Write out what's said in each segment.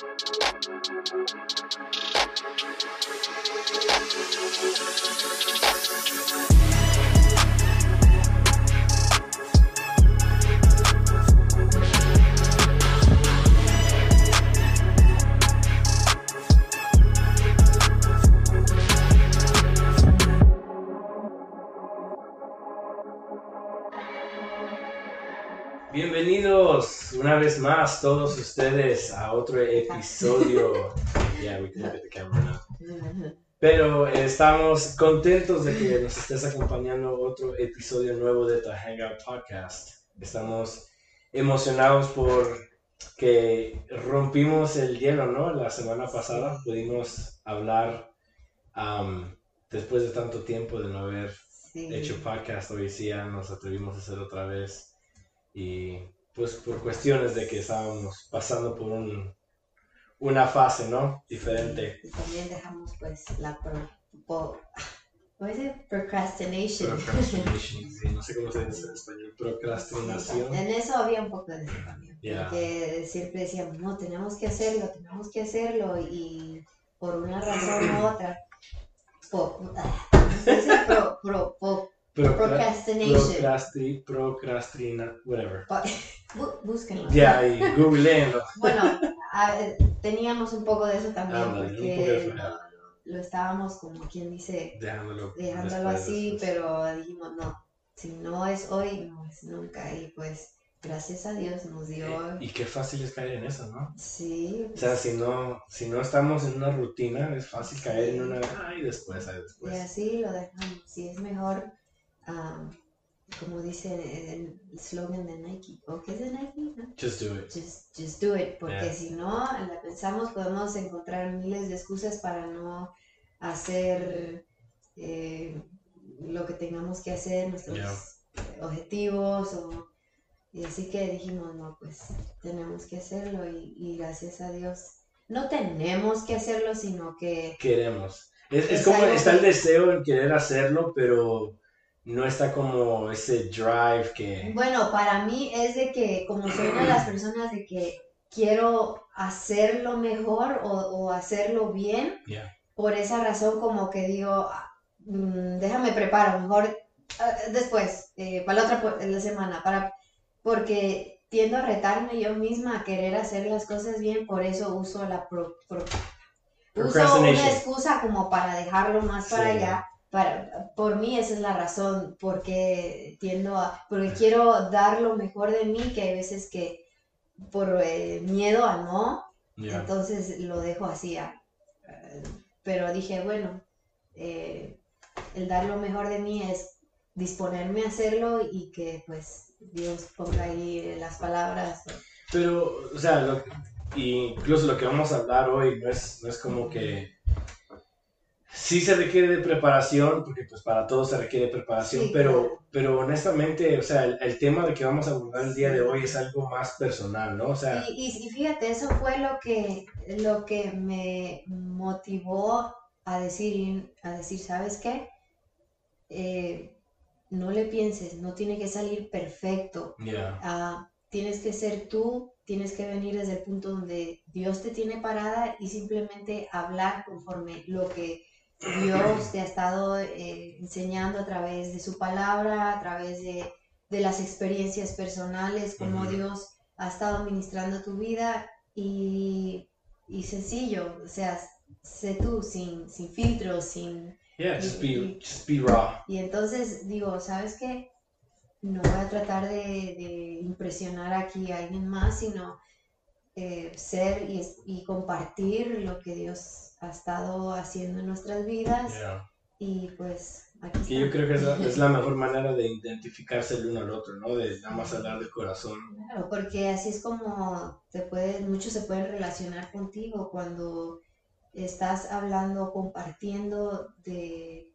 Thank you. Vez más todos ustedes a otro episodio. Yeah, we can look at the camera now. Pero estamos contentos de que nos estés acompañando otro episodio nuevo de The Hangout Podcast. Estamos emocionados por que rompimos el hielo, ¿no? La semana pasada pudimos hablar um, después de tanto tiempo de no haber Sí. hecho podcast. Hoy sí ya nos atrevimos a hacer otra vez. Y pues por cuestiones de que estábamos pasando por un, una fase, ¿no? Diferente. Y también dejamos pues la pro, ¿cómo dice? procrastination. Procrastination, sí, no sé cómo se dice en español. Procrastinación. En eso había un poco de también. Ya. Porque siempre decíamos, no, tenemos que hacerlo, tenemos que hacerlo y por una razón u otra. po- ¿cómo se dice? Pro- pro- po- procrastination. Procrasti, procrastina, whatever. bú- búsquenlo. Ya, y googleenlo. Bueno, a teníamos un poco de eso también porque lo, estábamos como quien dice Dejándolo. así, pero dijimos no, si no es hoy, no es nunca. Y pues gracias a Dios nos dio, Y qué fácil es caer en eso, ¿no? sí, O sea, si no, si no estamos en una rutina, es fácil caer en una. Ay, después, ay, y después. así lo dejamos. Si es mejor, am, como dice el slogan de Nike, ¿o qué es de Nike? ¿No? Just do it. Just, just do it, porque Yeah. si no, la pensamos, podemos encontrar miles de excusas para no hacer eh, lo que tengamos que hacer, nuestros Yeah. objetivos, o, y así que dijimos, no, pues tenemos que hacerlo y, y gracias a Dios. No tenemos que hacerlo, sino que queremos. Es, es Es como está el deseo en querer hacerlo, pero no está como ese drive que... Bueno, para mí es de que, como soy una de las personas de que quiero hacerlo mejor o, o hacerlo bien, por esa razón como que digo, mm, déjame preparo, mejor ah, después, eh, para la otra la semana, para, porque tiendo a retarme yo misma a querer hacer las cosas bien, por eso uso la pro, pro- uso una excusa como para dejarlo más para Sí. allá. Para, por mí esa es la razón, porque tiendo a, porque quiero dar lo mejor de mí, que hay veces que por eh, miedo a no, Ya. entonces lo dejo así. ah, eh, pero dije, bueno, eh, el dar lo mejor de mí es disponerme a hacerlo y que pues Dios ponga ahí las palabras. Pero, o sea, lo- incluso lo que vamos a hablar hoy no es, no es como que... Sí se requiere de preparación, porque pues para todos se requiere preparación, Sí, pero, claro. pero honestamente, o sea, el, el tema de que vamos a abordar el día de hoy es algo más personal, ¿no? O sea, Y, y- y fíjate, eso fue lo que, lo que me motivó a decir, a decir, ¿sabes qué? Eh, no le pienses, no tiene que salir perfecto. ya, Ah, tienes que ser tú, tienes que venir desde el punto donde Dios te tiene parada y simplemente hablar conforme lo que Dios te ha estado eh, enseñando a través de su palabra, a través de, de las experiencias personales, como Ujú. Dios ha estado ministrando tu vida y, y sencillo, o sea, sé tú, sin, sin filtros, sin... yeah, just y- be, y- just be raw. Y entonces digo, ¿sabes qué? No voy a tratar de, de impresionar aquí a alguien más, sino eh, ser y, y compartir lo que Dios ha estado haciendo en nuestras vidas. Yeah. Y pues aquí Que yo creo que es la, es la mejor manera de identificarse el uno al otro, ¿no? De nada más hablar del corazón. Claro, porque así es como te pueden, muchos se pueden relacionar contigo cuando estás hablando, compartiendo de,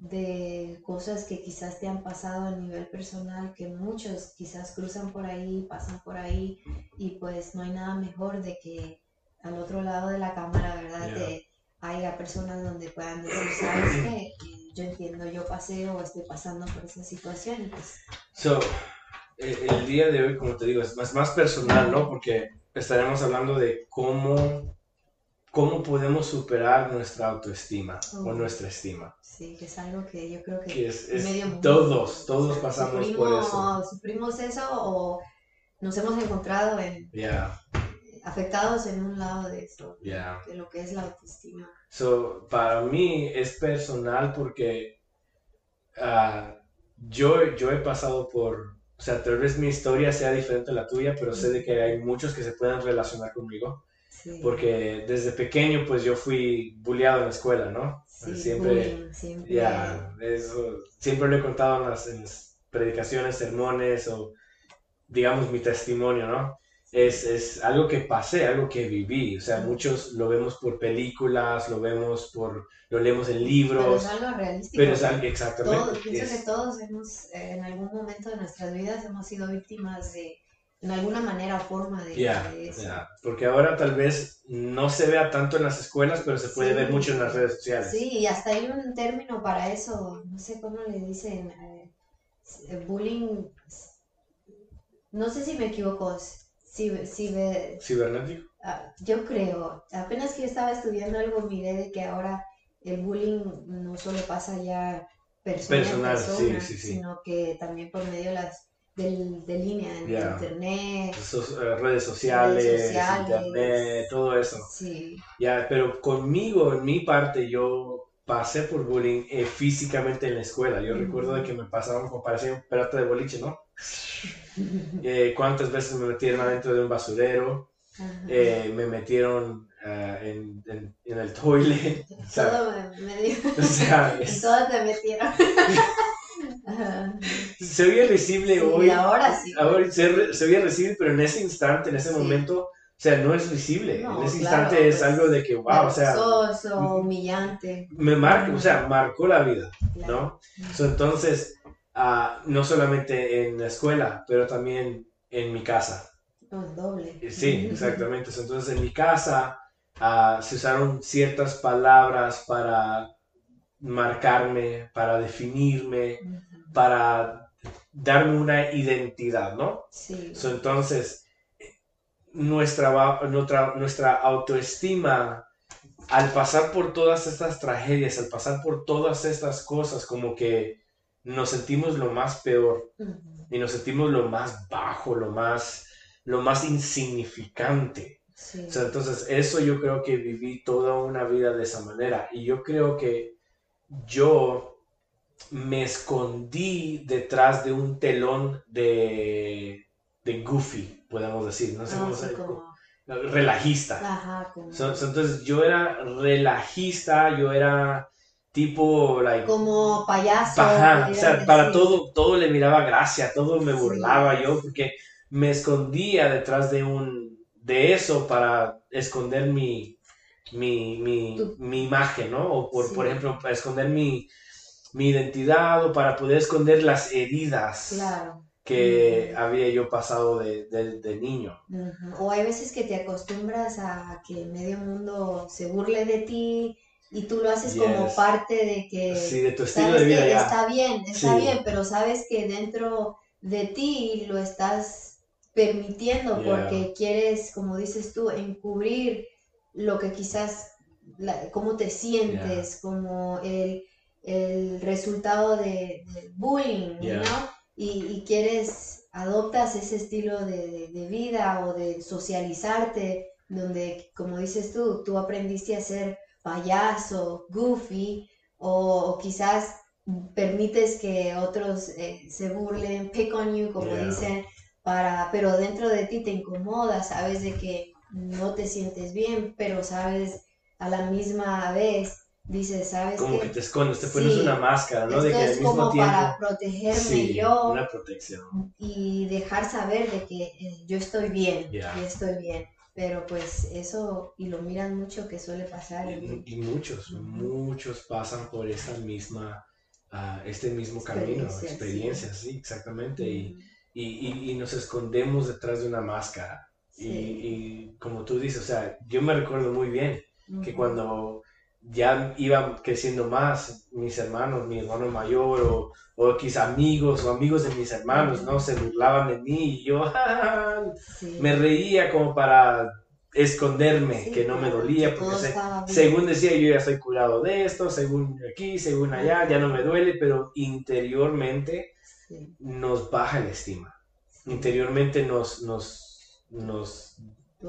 de cosas que quizás te han pasado a nivel personal, que muchos quizás cruzan por ahí, pasan por ahí, y pues no hay nada mejor de que al otro lado de la cámara, ¿verdad? Yeah. Te- haya personas donde puedan decir, ¿sabes qué? Yo entiendo, yo pasé o estoy pasando por esa situación, y pues So, eh, el día de hoy, como te digo, es más, más personal, ¿no? Porque estaremos hablando de cómo, cómo podemos superar nuestra autoestima o nuestra estima. Sí, que es algo que yo creo que, es, todos, todos pasamos por eso. Sufrimos eso o nos hemos encontrado en, afectados en un lado de eso, de lo que es la autoestima. So, para mí es personal porque ah, yo, yo he pasado por, o sea, tal vez mi historia sea diferente a la tuya, pero sé de que hay muchos que se pueden relacionar conmigo. Porque desde pequeño, pues yo fui bulleado en la escuela, ¿no? siempre, siempre. eso, siempre lo he contado en las, en las predicaciones, sermones o, digamos, mi testimonio, ¿no? es, es, algo que pasé, algo que viví. O sea, muchos lo vemos por películas, lo vemos por, lo leemos en libros. Pero es algo realístico. Pero es algo, exactamente. Todos, pienso que todos hemos, en algún momento de nuestras vidas hemos sido víctimas de, en alguna manera o forma de, eso. Porque ahora tal vez no se vea tanto en las escuelas, pero se puede ver mucho en las redes sociales. Sí, y hasta hay un término para eso, no sé cómo le dicen, eh, bullying, no sé si me equivoco, ¿Cibernético? Ah, yo creo. Apenas que estaba estudiando algo, miré de que ahora el bullying no solo pasa ya persona Personal, sino que también por medio de las de, línea, en internet, eh, redes, sociales, internet, todo eso. Sí. Ya, pero conmigo, en mi parte, yo pasé por bullying eh, físicamente en la escuela. Yo recuerdo de que me pasaban como parecía un pelota de boliche, ¿no? Eh, cuántas veces me metieron adentro de un basurero, eh, me metieron uh, en, en, en, el toilet. Todo me, me dio. O sea, es... Todo te metieron. Se oye risible hoy. Ahora sí. Ahora se, se oye risible, pero en ese instante, en ese sí. momento, o sea, no es visible. No, en ese claro, instante es pues, algo de que, wow, o sea. humillante. Me marca, o sea, marcó la vida, claro. ¿no? So, entonces, uh, no solamente en la escuela, pero también en mi casa. Oh, doble. Eh, sí, exactamente. Entonces en mi casa uh, se usaron ciertas palabras para marcarme, para definirme, uh -huh. para darme una identidad, ¿no? Sí. So, entonces, nuestra, nuestra, nuestra autoestima, al pasar por todas estas tragedias, al pasar por todas estas cosas, como que nos sentimos lo más peor uh -huh. y nos sentimos lo más bajo, lo más, lo más insignificante. Sí. Entonces, eso yo creo que viví toda una vida de esa manera y yo creo que yo me escondí detrás de un telón de, de goofy, podemos decir, no sé Ah, cómo sí, se como- relajista. Ajá, como, So- so, entonces yo era relajista, yo era tipo, like, como payaso. Ajá, o sea, para todo, todo le miraba gracia, todo me Sí. burlaba yo, porque me escondía detrás de un, de eso para esconder mi, mi, mi, mi imagen, ¿no? O por, Sí. por ejemplo, para esconder mi, mi identidad o para poder esconder las heridas Claro. que había yo pasado de, de- de niño. O hay veces que te acostumbras a que medio mundo se burle de ti y tú lo haces como parte de que Sí, de tu estilo de vida ya. está bien, está Sí. bien, pero sabes que dentro de ti lo estás permitiendo Yeah. porque quieres, como dices tú, encubrir lo que quizás, la- cómo te sientes, como el, el resultado de, del bullying, Yeah. ¿no? Y, y quieres, adoptas ese estilo de, de- de vida o de socializarte, donde, como dices tú, tú aprendiste a ser payaso, goofy, o, o quizás permites que otros eh, se burlen, pick on you, como Yeah. dicen, para, pero dentro de ti te incomoda, sabes de que no te sientes bien, pero sabes a la misma vez, dices, ¿sabes Como qué? que te escondes, te pones Sí. una máscara, ¿no? De que al es mismo como tiempo... para protegerme Sí, yo una protección. y dejar saber de que eh, yo estoy bien, Ya. y estoy bien. Pero pues eso, y lo miran mucho que suele pasar. Y, y muchos, muchos pasan por esta misma, ah, este mismo camino, Experiencia, sí. experiencias, sí, exactamente. Y- y nos escondemos detrás de una máscara. Y, Sí. y como tú dices, o sea, yo me recuerdo muy bien que cuando ya iban creciendo más mis hermanos, mi hermano mayor o, o quizás amigos o amigos de mis hermanos, ¿no? Se burlaban de mí y yo me reía como para esconderme, que no me dolía, porque según decía yo ya estoy curado de esto, según aquí, según allá, ya no me duele, pero interiormente nos baja la estima. Interiormente nos, nos, nos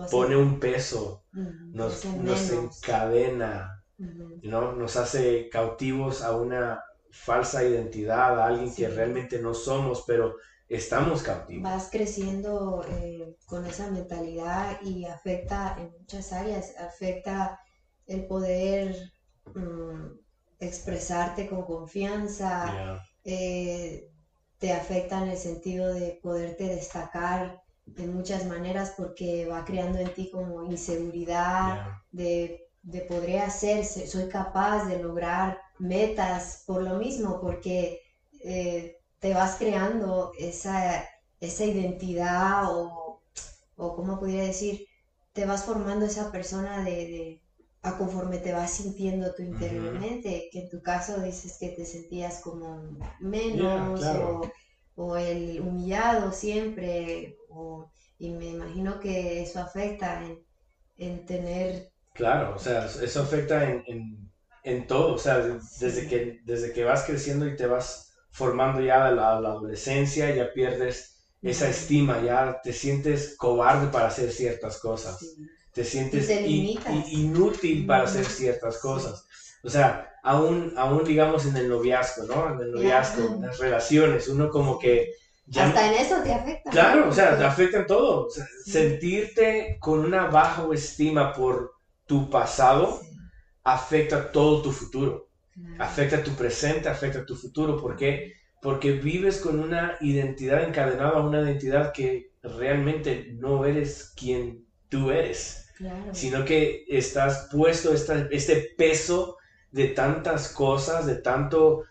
pone un peso, nos, nos encadena, ¿no? nos hace cautivos a una falsa identidad, a alguien que realmente no somos, pero estamos cautivos. Vas creciendo eh, con esa mentalidad y afecta en muchas áreas, afecta el poder mm, expresarte con confianza, eh, te afecta en el sentido de poderte destacar de muchas maneras porque va creando en ti como inseguridad de, de podré hacer, soy capaz de lograr metas por lo mismo, porque eh, te vas creando esa, esa identidad o, o, ¿cómo podría decir? Te vas formando esa persona de, a conforme te vas sintiendo tú interiormente, que en tu caso dices que te sentías como menos o, el humillado siempre, y me imagino que eso afecta en, en tener... Claro, o sea, eso afecta en en todo, o sea, desde que, desde que vas creciendo y te vas formando ya a la, adolescencia, ya pierdes esa estima, ya te sientes cobarde para hacer ciertas cosas, te sientes inútil para hacer ciertas cosas. O sea, aún, aún digamos en el noviazgo, ¿no? En el noviazgo, en las relaciones, uno como que... Hasta en eso te afecta. Claro, o sea, te afecta en todo. sentirte con una baja estima por tu pasado afecta todo tu futuro. Afecta tu presente, afecta tu futuro. ¿Por qué? Porque vives con una identidad encadenada a una identidad que realmente no eres quien tú eres. Sino que estás puesto este peso de tantas cosas, de tanto,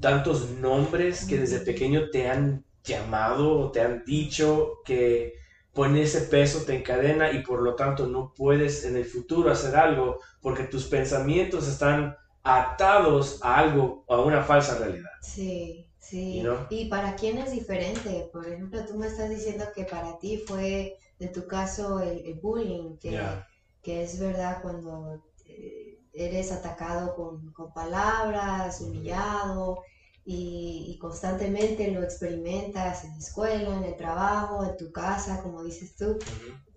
tantos nombres que desde pequeño te han llamado o te han dicho que pone ese peso, te encadena y por lo tanto no puedes en el futuro hacer algo porque tus pensamientos están atados a algo, a una falsa realidad. Sí, sí. Y para quién es diferente. Por ejemplo, tú me estás diciendo que para ti fue, en tu caso, el, bullying, que, que, es verdad cuando eres atacado con, con palabras, humillado y, constantemente lo experimentas en la escuela, en el trabajo, en tu casa, como dices tú,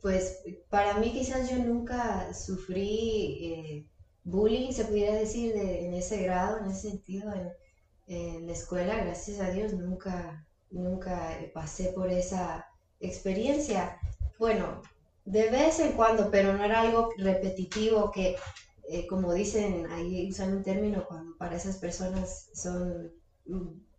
pues para mí quizás yo nunca sufrí eh, bullying, se pudiera decir, en ese grado, en ese sentido, en, la escuela, gracias a Dios, nunca, nunca pasé por esa experiencia. Bueno, de vez en cuando, pero no era algo repetitivo que, eh, como dicen, ahí usan un término cuando para esas personas son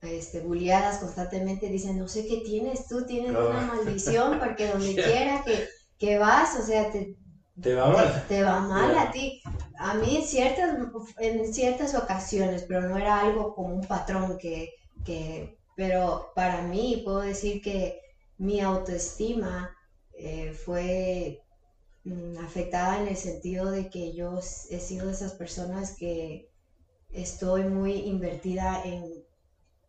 este, bulliadas constantemente, dicen, no sé qué tienes, tú tienes una maldición porque donde quiera que, que, vas, o sea, te, te va mal. Te, va mal a ti. A mí en ciertas, en ciertas ocasiones, pero no era algo como un patrón que, que pero para mí puedo decir que mi autoestima eh, fue mm, afectada en el sentido de que yo he sido de esas personas que estoy muy invertida en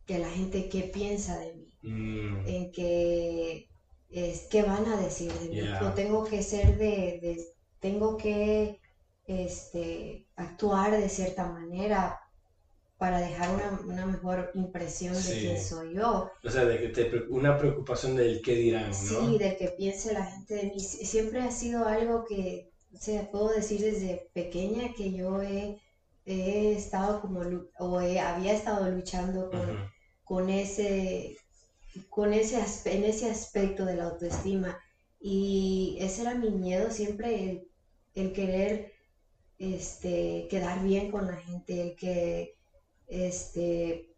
que la gente qué piensa de mí, mm. en que es qué van a decir de mí. Yo tengo que ser de, tengo que este, actuar de cierta manera para dejar una, mejor impresión de quién soy yo. O sea, de que te, una preocupación del qué dirán, ¿no? Sí, de que piense la gente de mí. Siempre ha sido algo que, o sea, puedo decir desde pequeña que yo he, estado como, o había estado luchando con con ese, con ese, en ese aspecto de la autoestima. Y ese era mi miedo siempre, el, querer este, quedar bien con la gente, el que este,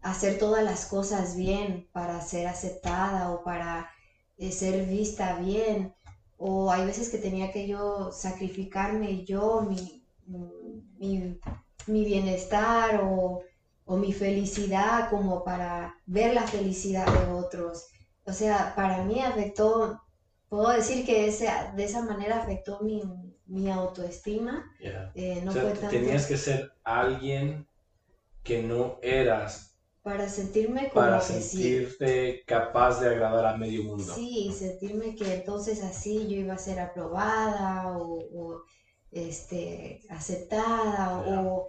hacer todas las cosas bien para ser aceptada o para eh, ser vista bien. O hay veces que tenía que yo sacrificarme yo, mi, mi, mi bienestar o o mi felicidad como para ver la felicidad de otros. O sea, para mí afectó, puedo decir que ese, de esa manera afectó mi, mi autoestima. Eh, no fue tanto... Tenías que ser alguien que no eras para sentirme como para sentirte capaz de agradar a medio mundo. Sí, sentirme que entonces así yo iba a ser aprobada o, este, aceptada o,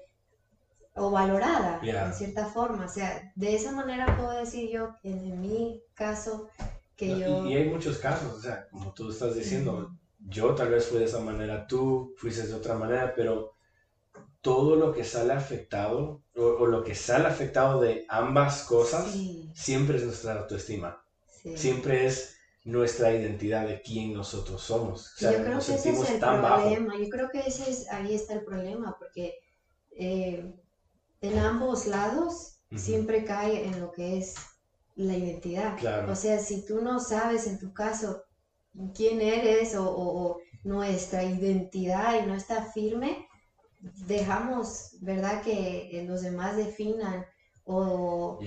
o, valorada en cierta forma. O sea, de esa manera puedo decir yo, en, mi caso, que yo... Y, hay muchos casos, o sea, como tú estás diciendo, yo tal vez fui de esa manera, tú fuiste de otra manera, pero todo lo que sale afectado o, lo que sale afectado de ambas cosas siempre es nuestra autoestima. Siempre es nuestra identidad de quién nosotros somos. yo creo que ese es el problema. Yo creo que ese es, ahí está el problema, porque eh, en ambos lados siempre cae en lo que es la identidad. O sea, si tú no sabes en tu caso quién eres o nuestra identidad y no está firme, dejamos, ¿verdad? Que los demás definan o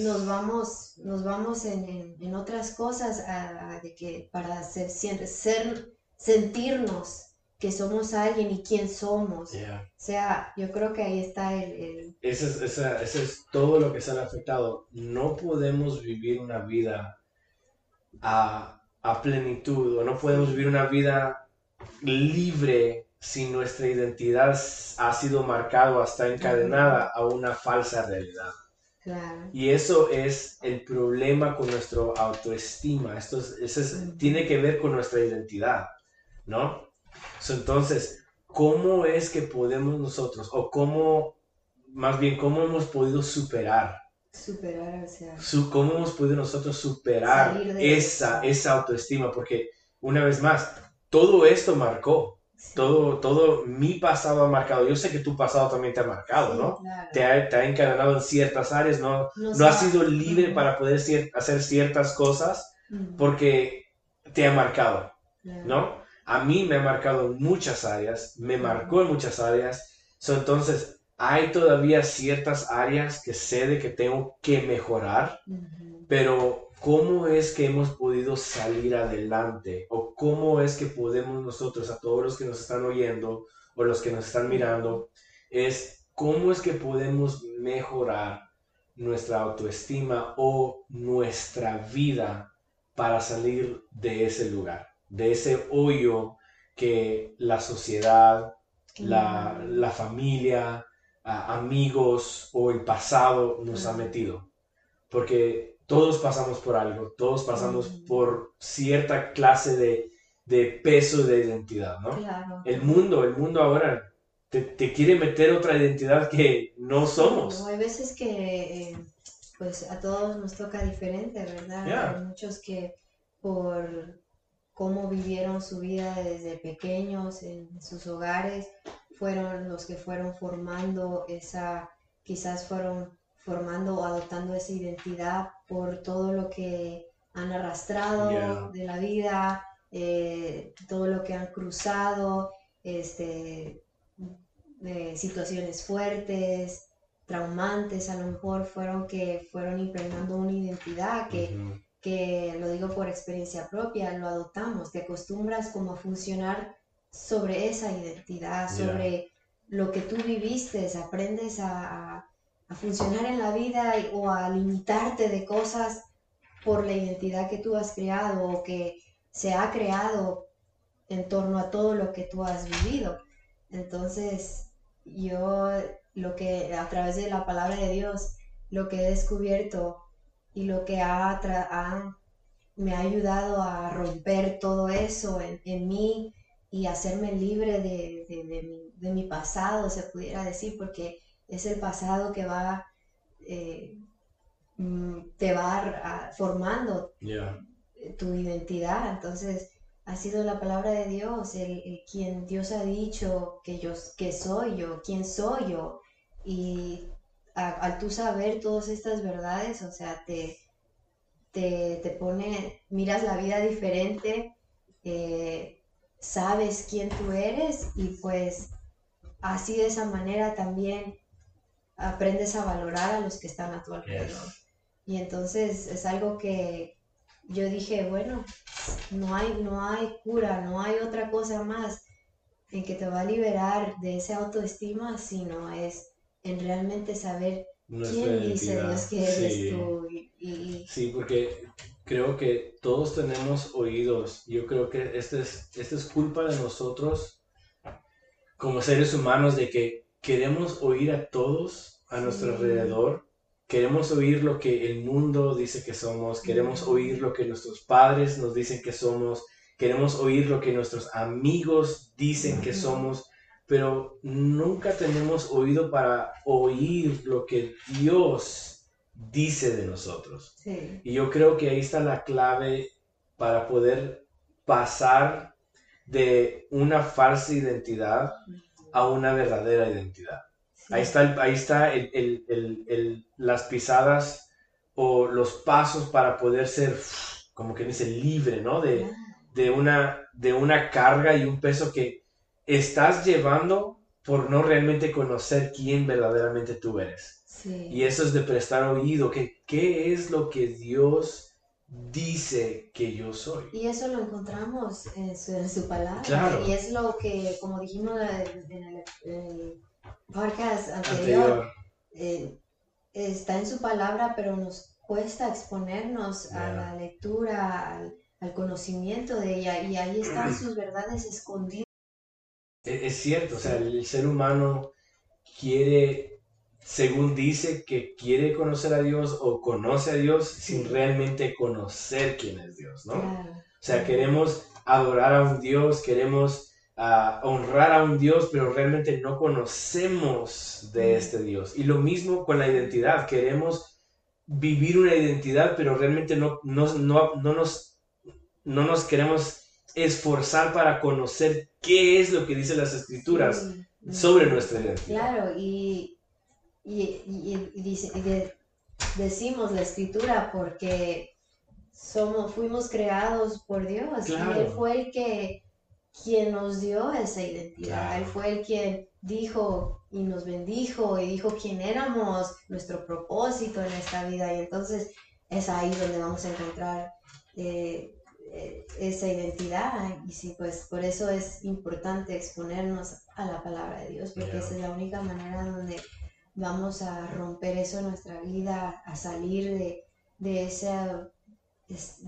nos vamos, nos vamos en, otras cosas de que para ser, ser, sentirnos que somos alguien y quién somos. O sea, yo creo que ahí está el... el... Ese, es, es todo lo que se ha afectado. No podemos vivir una vida a, a plenitud o no podemos vivir una vida libre si nuestra identidad ha sido marcada o está encadenada a una falsa realidad. Y eso es el problema con nuestra autoestima. Esto tiene que ver con nuestra identidad, ¿no? entonces, ¿cómo es que podemos nosotros, o cómo, más bien, cómo hemos podido superar? Superar, o sea. ¿Cómo hemos podido nosotros superar esa, esa autoestima? Porque, una vez más, todo esto marcó todo, todo mi pasado ha marcado. Yo sé que tu pasado también te ha marcado, ¿no? Te, ha, te, ha, encadenado en ciertas áreas, ¿no? No, has sido libre para poder hacer ciertas cosas porque te ha marcado, ¿no? A mí me ha marcado en muchas áreas, me marcó en muchas áreas. entonces, hay todavía ciertas áreas que sé de que tengo que mejorar, pero cómo es que hemos podido salir adelante o cómo es que podemos nosotros, a todos los que nos están oyendo o los que nos están mirando, es cómo es que podemos mejorar nuestra autoestima o nuestra vida para salir de ese lugar, de ese hoyo que la sociedad, la, la familia, amigos o el pasado nos ha metido. Porque todos pasamos por algo, todos pasamos por cierta clase de, de, peso de identidad, ¿no? Claro. El mundo, el mundo ahora te, te, quiere meter otra identidad que no somos. hay veces que, eh, pues a todos nos toca diferente, ¿verdad? Hay muchos que por cómo vivieron su vida desde pequeños en sus hogares, fueron los que fueron formando esa, quizás fueron formando o adoptando esa identidad por todo lo que han arrastrado de la vida, eh, todo lo que han cruzado, este, eh, situaciones fuertes, traumantes, a lo mejor fueron que fueron impregnando una identidad que, que, lo digo por experiencia propia, lo adoptamos, te acostumbras como a funcionar sobre esa identidad, sobre lo que tú viviste, aprendes a a funcionar en la vida o a limitarte de cosas por la identidad que tú has creado o que se ha creado en torno a todo lo que tú has vivido. Entonces, yo lo que a través de la palabra de Dios, lo que he descubierto y lo que ha, me ha ayudado a romper todo eso en, mí y hacerme libre de mi pasado, se pudiera decir, porque es el pasado que va, eh, mm, te va formando tu identidad. Entonces, ha sido la palabra de Dios, el, quien Dios ha dicho que yo que soy yo, quién soy yo. Y al tú saber todas estas verdades, o sea, te, te, pone, miras la vida diferente, eh, sabes quién tú eres y pues así de esa manera también aprendes a valorar a los que están a tu alrededor. Y entonces es algo que yo dije, bueno, no hay, no hay cura, no hay otra cosa más. en que te va a liberar de esa autoestima, sino es en realmente saber quién dice Dios que eres tú. Sí, porque creo que todos tenemos oídos. Yo creo que esta es, este es culpa de nosotros como seres humanos de que queremos oír a todos a nuestro alrededor. Queremos oír lo que el mundo dice que somos, queremos oír lo que nuestros padres nos dicen que somos, queremos oír lo que nuestros amigos dicen que somos, pero nunca tenemos oído para oír lo que Dios dice de nosotros. Y yo creo que ahí está la clave para poder pasar de una falsa identidad a una verdadera identidad. Ahí está, ahí está las pisadas o los pasos para poder ser, como que dice, libre, ¿no? De, de una, de una carga y un peso que estás llevando por no realmente conocer quién verdaderamente tú eres. Y eso es de prestar oído, que qué es lo que Dios dice que yo soy. Y eso lo encontramos en su, palabra. Y es lo que, como dijimos en el, podcast anterior, eh, está en su palabra, pero nos cuesta exponernos a la lectura, al al conocimiento de ella y ahí están sus verdades escondidas. E, es cierto, o sea, el ser humano quiere, según dice, que quiere conocer a Dios o conoce a Dios sin realmente conocer quién es Dios, ¿no? O sea, queremos adorar a un Dios, queremos ah, honrar a un Dios, pero realmente no conocemos de este Dios. Y lo mismo con la identidad, queremos vivir una identidad, pero realmente no, no, no, no nos no nos queremos esforzar para conocer qué es lo que dicen las escrituras sobre nuestra identidad. Claro, y, decimos la escritura porque somos, fuimos creados por Dios. Y Él fue el que quien nos dio esa identidad, Él fue el quien dijo y nos bendijo y dijo quién éramos, nuestro propósito en esta vida. Y entonces es ahí donde vamos a encontrar eh, eh, esa identidad. Y sí, pues por eso es importante exponernos a la palabra de Dios, porque esa es la única manera donde vamos a romper eso en nuestra vida, a salir de, de esa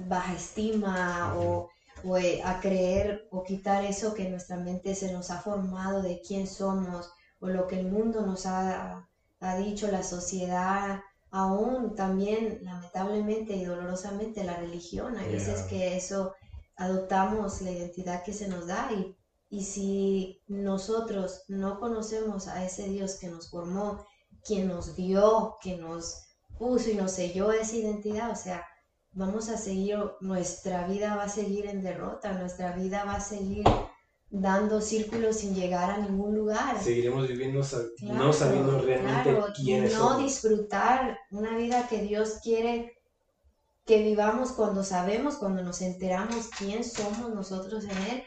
baja estima o, o, eh, a creer o quitar eso que nuestra mente se nos ha formado de quién somos o lo que el mundo nos ha, ha dicho, la sociedad, aún también lamentablemente y dolorosamente la religión. Hay veces que eso adoptamos la identidad que se nos da y, y si nosotros no conocemos a ese Dios que nos formó, quien nos dio, que nos puso y nos selló esa identidad, o sea, vamos a seguir, nuestra vida va a seguir en derrota, nuestra vida va a seguir dando círculos sin llegar a ningún lugar. Seguiremos viviendo no sabiendo realmente claro, quiénes no disfrutar una vida que Dios quiere que vivamos cuando sabemos, cuando nos enteramos quién somos nosotros en Él.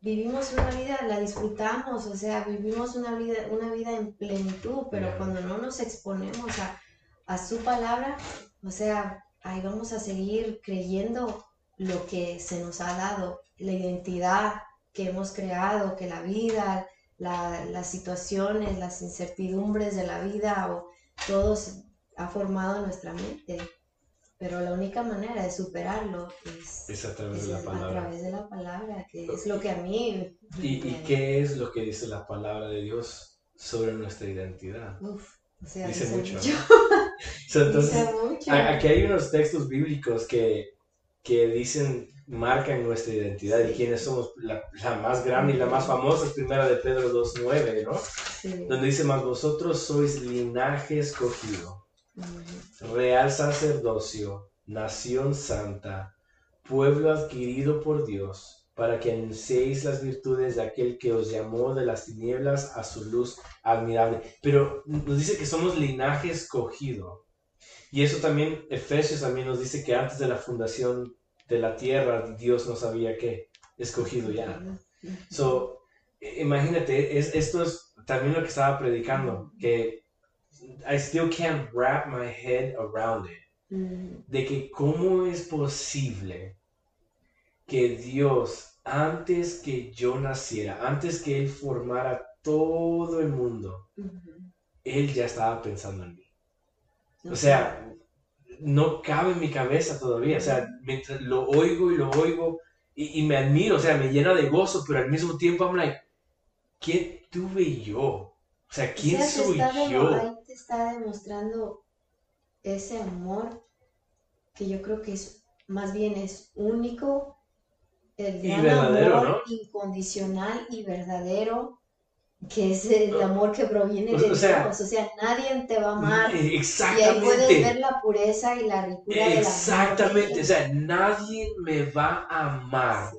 Vivimos una vida, la disfrutamos, o sea, vivimos una vida, una vida en plenitud, pero cuando no nos exponemos a, a su palabra, o sea, ahí vamos a seguir creyendo lo que se nos ha dado, la identidad, que hemos creado, que la vida, las situaciones, las incertidumbres de la vida o todo ha formado nuestra mente. Pero la única manera de superarlo es, a, través de la palabra. a través de la palabra, que es lo que a mí... ¿Y, qué es lo que dice la palabra de Dios sobre nuestra identidad? Uf, o sea, dice, mucho. Entonces, aquí hay unos textos bíblicos que, que dicen marcan nuestra identidad y quiénes somos. La, más grande y la más famosa es primera de Pedro 2.9, ¿no? Donde dice, más vosotros sois linaje escogido, real sacerdocio, nación santa, pueblo adquirido por Dios, para que anunciéis las virtudes de aquel que os llamó de las tinieblas a su luz admirable. Pero nos dice que somos linaje escogido. Y eso también, Efesios también nos dice que antes de la fundación de la tierra, Dios no sabía qué, escogido ya. So, imagínate, es, esto es también lo que estaba predicando, que I still can't wrap my head around it. De que cómo es posible que Dios antes que yo naciera, antes que Él formara todo el mundo, Él ya estaba pensando en mí. O sea, no cabe en mi cabeza todavía. O sea, mientras lo oigo y lo oigo y, me admiro, o sea, me llena de gozo, pero al mismo tiempo I'm like, ¿qué tuve yo? O sea, ¿quién soy yo? Ahí te está demostrando ese amor que yo creo que es más bien es único, el gran amor incondicional y verdadero que es el amor que proviene de Dios. O sea, nadie te va a amar. Exactamente. Y ahí puedes ver la pureza y la ricura del amor. Exactamente. O sea, nadie me va a amar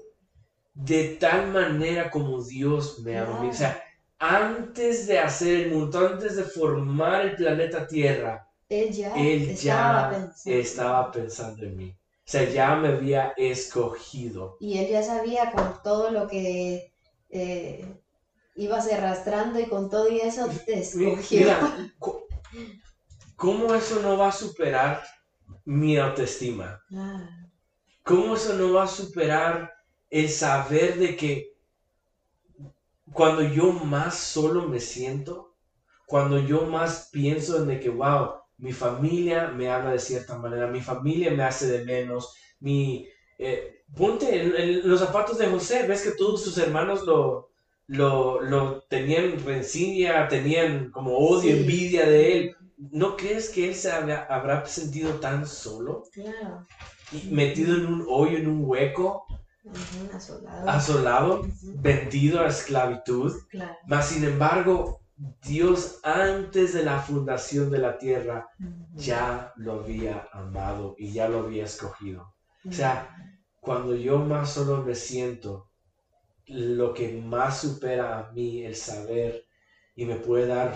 de tal manera como Dios me ama. O sea, antes de hacer el mundo, antes de formar el planeta Tierra, él ya, estaba, pensando. estaba pensando en mí. O sea, ya me había escogido. Y él ya sabía con todo lo que eh, ibas arrastrando y con todo y eso te escogió. Mira, ¿cómo eso no va a superar mi autoestima? ¿Cómo eso no va a superar el saber de que cuando yo más solo me siento, cuando yo más pienso en de que, wow, mi familia me habla de cierta manera, mi familia me hace de menos, mi... Eh, ponte en, los zapatos de José, ves que todos sus hermanos lo, lo, lo tenían rencilla, tenían como odio, envidia de él. ¿No crees que él se habrá, sentido tan solo? Claro. Y metido en un hoyo, en un hueco. Asolado. Asolado, vendido a esclavitud. Claro. Mas sin embargo, Dios antes de la fundación de la tierra ya lo había amado y ya lo había escogido. O sea, cuando yo más solo me siento, lo que más supera a mí el saber y me puede dar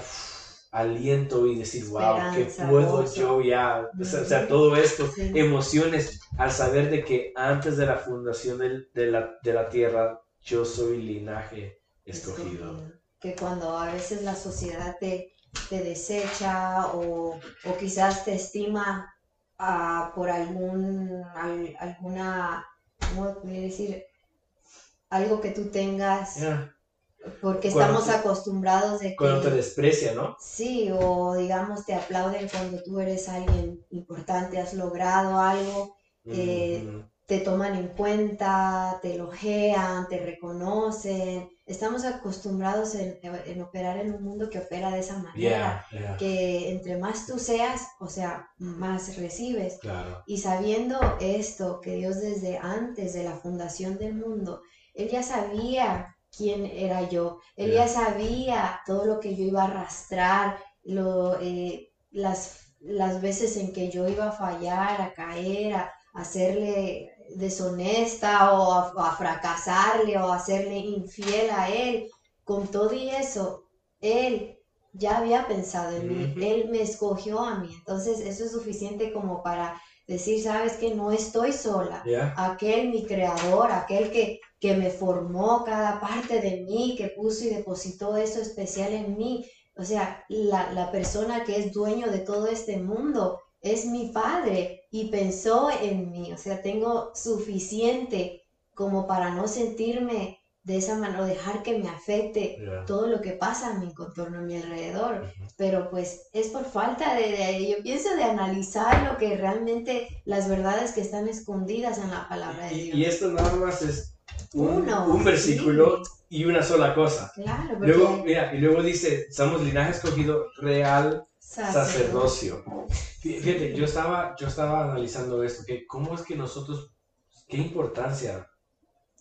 aliento y decir, wow, que puedo yo ya, o sea, todo esto, emociones al saber de que antes de la fundación de, la, de la tierra yo soy linaje escogido que cuando a veces la sociedad te, te desecha o, o, quizás te estima uh, por algún, alguna, ¿cómo decir? Algo que tú tengas. Porque estamos acostumbrados de que... Cuando te desprecia, ¿no? Sí, o digamos te aplauden cuando tú eres alguien importante, has logrado algo, eh, te toman en cuenta, te elogean, te reconocen, estamos acostumbrados en, operar en un mundo que opera de esa manera, que entre más tú seas, o sea, más recibes. Y sabiendo esto, que Dios desde antes de la fundación del mundo, Él ya sabía quién era yo, Él ya sabía todo lo que yo iba a arrastrar, lo, eh, las, las veces en que yo iba a fallar, a caer, a hacerle deshonesta o a, fracasarle o hacerle infiel a él. Con todo y eso, él ya había pensado en mí, él me escogió a mí. Entonces eso es suficiente como para decir, sabes que no estoy sola. Aquel mi creador, aquel que, que me formó cada parte de mí, que puso y depositó eso especial en mí. O sea, la, la persona que es dueño de todo este mundo es mi padre y pensó en mí, o sea, tengo suficiente como para no sentirme de esa manera, o dejar que me afecte todo lo que pasa a mi contorno, a mi alrededor. Pero pues es por falta de, yo pienso, de analizar lo que realmente, las verdades que están escondidas en la palabra de Dios. Y, esto nada más es un, un versículo y una sola cosa. Claro, Luego, mira, y luego dice, somos linaje escogido real sacerdocio. Fíjate, yo estaba, yo estaba analizando esto, que cómo es que nosotros, qué importancia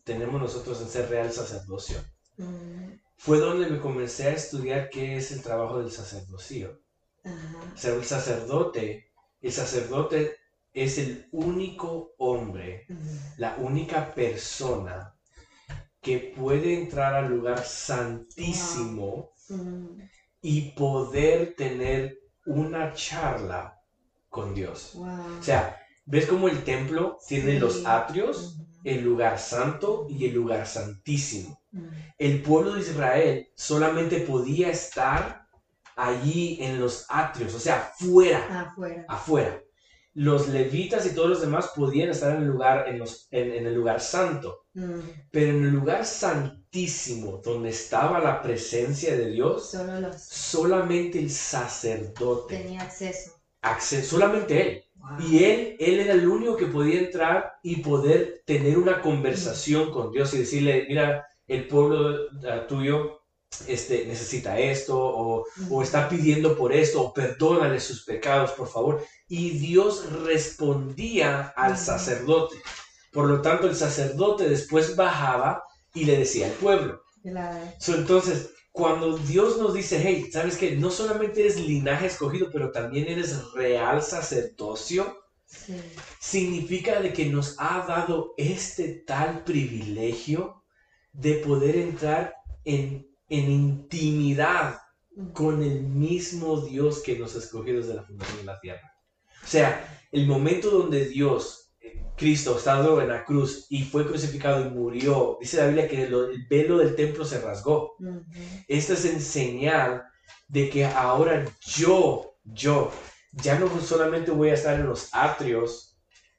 tenemos nosotros en ser real sacerdocio. Mm. Fue donde me comencé a estudiar qué es el trabajo del sacerdocio. ser el sacerdote, el sacerdote es el único hombre, la única persona que puede entrar al lugar santísimo y poder tener una charla con Dios. O sea, ¿ves cómo el templo tiene los atrios, el lugar santo y el lugar santísimo? El pueblo de Israel solamente podía estar allí en los atrios, o sea, fuera, afuera. Los levitas y todos los demás podían estar en el lugar, en, los, en, el lugar santo. Mm. Pero en el lugar santísimo, donde estaba la presencia de Dios, Solo los solamente el sacerdote, tenía acceso. acce- solamente él. Wow. Y él, él era el único que podía entrar y poder tener una conversación con Dios y decirle, mira, el pueblo ah, tuyo este, necesita esto, o, o está pidiendo por esto, o perdónale sus pecados, por favor. Y Dios respondía al sacerdote. Por lo tanto, el sacerdote después bajaba y le decía al pueblo. So, entonces, cuando Dios nos dice, hey, ¿sabes qué? No solamente eres linaje escogido, pero también eres real sacerdocio, Sí. significa de que nos ha dado este tal privilegio de poder entrar en, en intimidad con el mismo Dios que nos escogió desde la fundación de la tierra. O sea, el momento donde Dios, eh, Cristo, estando en la cruz y fue crucificado y murió, dice la Biblia que el velo del templo se rasgó. Ujú. Esto es en señal de que ahora yo, yo, ya no solamente voy a estar en los atrios,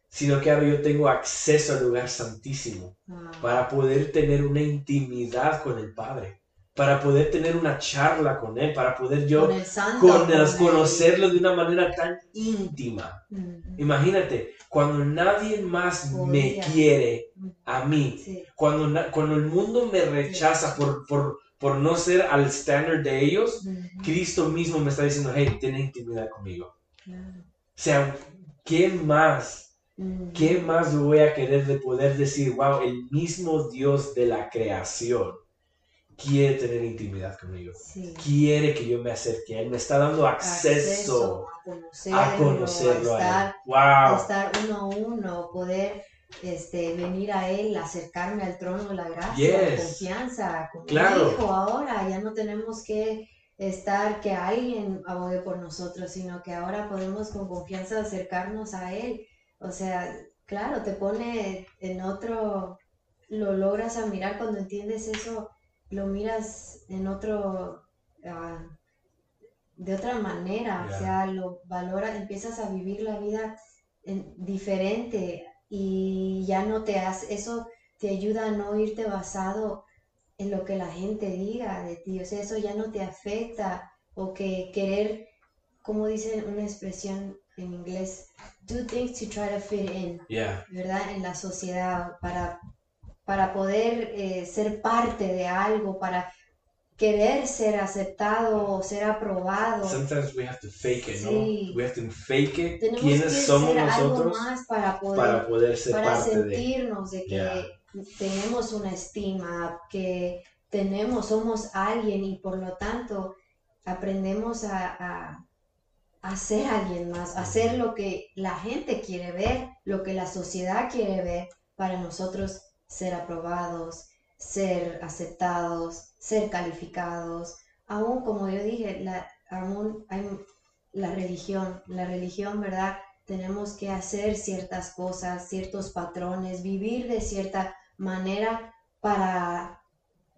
sino que ahora yo tengo acceso al lugar santísimo Wow. para poder tener una intimidad con el Padre, para poder tener una charla con Él, para poder yo Con el santo. con- con el- conocerlo de una manera tan íntima. Ujú. Imagínate, cuando nadie más me quiere a mí, Sí. cuando, cuando el mundo me rechaza por, por, por no ser al estándar de ellos. Cristo mismo me está diciendo, hey, ten intimidad conmigo. O sea, ¿qué más? Ujú. ¿Qué más voy a querer de poder decir, wow, el mismo Dios de la creación quiere tener intimidad conmigo? Sí. Quiere que yo me acerque a Él, me está dando acceso, a conocerlo, a conocerlo a a estar, Él. Wow. estar uno a uno, poder este, venir a Él, acercarme al trono de la gracia, Yes. con confianza, como Claro. dijo ahora, ya no tenemos que estar que alguien abogue por nosotros, sino que ahora podemos con confianza acercarnos a Él. O sea, claro, te pone en otro, lo logras a mirar cuando entiendes eso, lo miras en otro, ah, de otra manera, o sea, lo valoras, empiezas a vivir la vida en- diferente y ya no te hace, eso te ayuda a no irte basado en lo que la gente diga de ti, o sea, eso ya no te afecta o que querer, como dice una expresión en inglés, do things to try to fit in, Yeah. ¿verdad? En la sociedad para, para poder eh, ser parte de algo, para querer ser aceptado o ser aprobado. Sometimes we have to fake it, Sí. ¿no? We have to fake it. Tenemos ¿Quiénes que somos ser algo nosotros más para poder, para poder ser para parte de? sentirnos de que Ya. tenemos una estima, que tenemos, somos alguien y por lo tanto aprendemos a, a, a ser alguien más, a ser lo que la gente quiere ver, lo que la sociedad quiere ver para nosotros ser aprobados, ser aceptados, ser calificados. Aún como yo dije, la, aún hay la religión, la religión, ¿verdad? Tenemos que hacer ciertas cosas, ciertos patrones, vivir de cierta manera para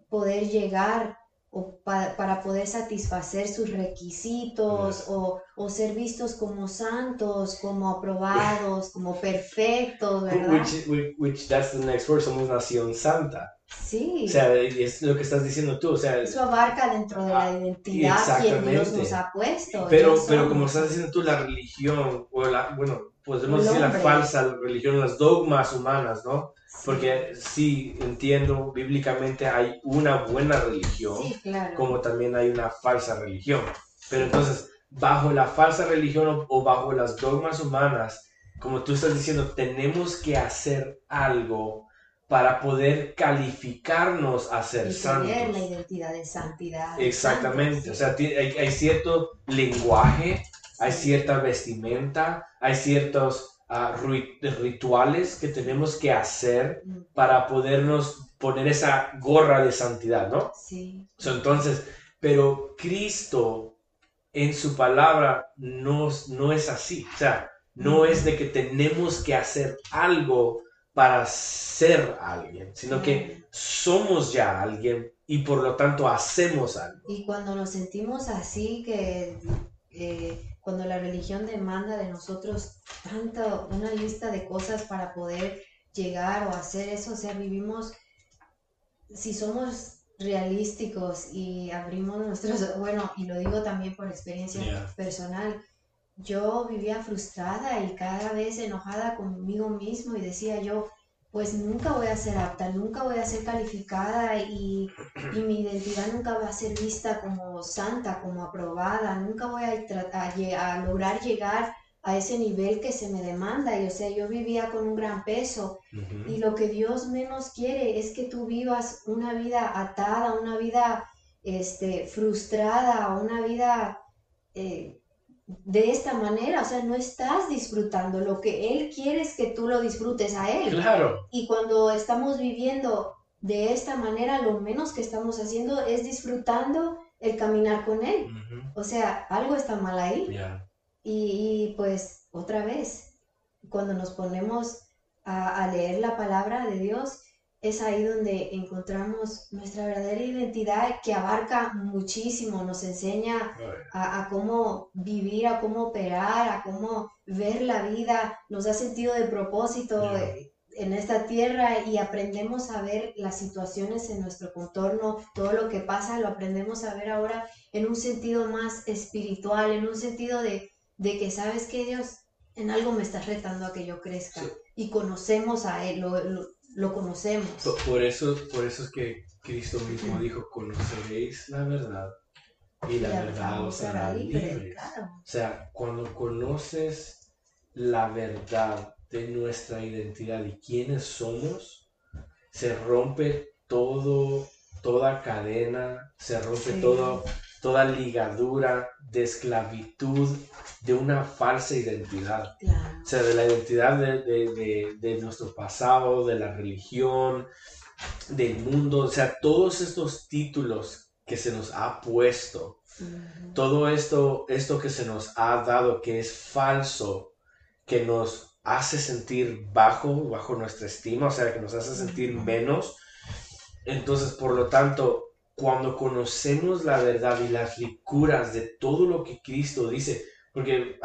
poder llegar o pa- para poder satisfacer sus requisitos Yes. o, o ser vistos como santos, como aprobados, como perfectos, ¿verdad? Which, which, that's the next word, somos nación santa. Sí, O sea, es lo que estás diciendo tú, o sea, eso abarca dentro de la Ah, identidad que Dios nos ha puesto. pero, pero como estás diciendo tú, la religión, o la, bueno, podemos decir la falsa religión, las dogmas humanas, ¿no? Porque sí, entiendo, bíblicamente hay una buena religión, Sí, claro. como también hay una falsa religión. Pero entonces, bajo la falsa religión o, o bajo las dogmas humanas, como tú estás diciendo, tenemos que hacer algo para poder calificarnos a ser y tener la santos. identidad de santidad. de Exactamente, santos, o sea, hay, hay cierto lenguaje, hay cierta vestimenta, hay ciertos ri- rituales que tenemos que hacer para podernos poner esa gorra de santidad, ¿no? Sí, So, entonces, pero Cristo en su palabra no, no es así. O sea, no es de que tenemos que hacer algo para ser alguien, sino que somos ya alguien y por lo tanto hacemos algo. Y cuando nos sentimos así, que eh, cuando la religión demanda de nosotros tanta, una lista de cosas para poder llegar o hacer eso, o sea, vivimos, si somos realísticos y abrimos nuestros, bueno, y lo digo también por experiencia personal, yo vivía frustrada y cada vez enojada conmigo mismo y decía yo, pues nunca voy a ser apta, nunca voy a ser calificada y, mi identidad nunca va a ser vista como santa, como aprobada, nunca voy a, a, a, lograr llegar a ese nivel que se me demanda. Y o sea, yo vivía con un gran peso. Y lo que Dios menos quiere es que tú vivas una vida atada, una vida este, frustrada, una vida... Eh, de esta manera, o sea, no estás disfrutando. Lo que Él quiere es que tú lo disfrutes a Él. Claro. Y cuando estamos viviendo de esta manera, lo menos que estamos haciendo es disfrutando el caminar con Él. O sea, algo está mal ahí. Y, pues, otra vez, cuando nos ponemos a, a leer la palabra de Dios, es ahí donde encontramos nuestra verdadera identidad que abarca muchísimo, nos enseña a, cómo vivir, a cómo operar, a cómo ver la vida, nos da sentido de propósito en esta tierra y aprendemos a ver las situaciones en nuestro contorno, todo lo que pasa lo aprendemos a ver ahora en un sentido más espiritual, en un sentido de, que sabes que Dios en algo me está retando a que yo crezca y conocemos a Él, lo lo conocemos. Por, eso, por eso es que Cristo mismo dijo, conoceréis la verdad y la, verdad os hará libres. O sea, cuando conoces la verdad de nuestra identidad y quiénes somos, se rompe todo, toda cadena, se rompe todo, toda ligadura de esclavitud de una falsa identidad. O sea, de la identidad de, nuestro pasado, de la religión, del mundo, o sea, todos estos títulos que se nos ha puesto, todo esto, esto que se nos ha dado que es falso, que nos hace sentir bajo, bajo nuestra estima, o sea, que nos hace sentir menos. Entonces, por lo tanto, cuando conocemos la verdad y las ricuras de todo lo que Cristo dice, porque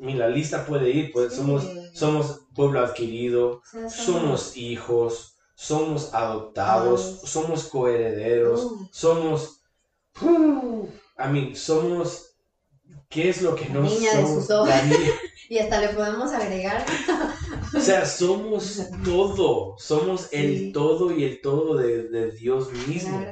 la lista puede ir, pues somos, somos pueblo adquirido, somos hijos, somos adoptados, somos coherederos, somos, a mí, somos, ¿qué es lo que no somos? y hasta le podemos agregar. o sea, somos todo, somos el todo y el todo de, Dios mismo.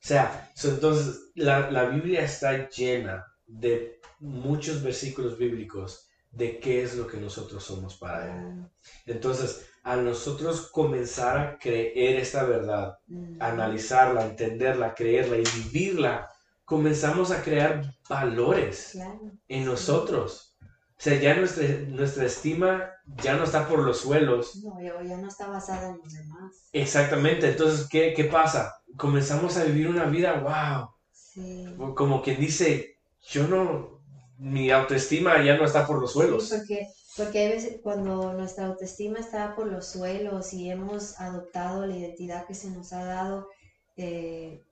Sea, entonces la, la, Biblia está llena de muchos versículos bíblicos de qué es lo que nosotros somos para Él. Entonces, a nosotros comenzar a creer esta verdad, analizarla, entenderla, creerla y vivirla, comenzamos a crear valores en nosotros. O sea, ya nuestra, nuestra estima ya no está por los suelos. No, ya no está basada en los demás. Exactamente. Entonces, ¿qué, qué pasa? Comenzamos a vivir una vida, wow. Sí. Como quien dice, yo no, mi autoestima ya no está por los suelos. Sí, porque, porque hay veces cuando nuestra autoestima está por los suelos y hemos adoptado la identidad que se nos ha dado eh,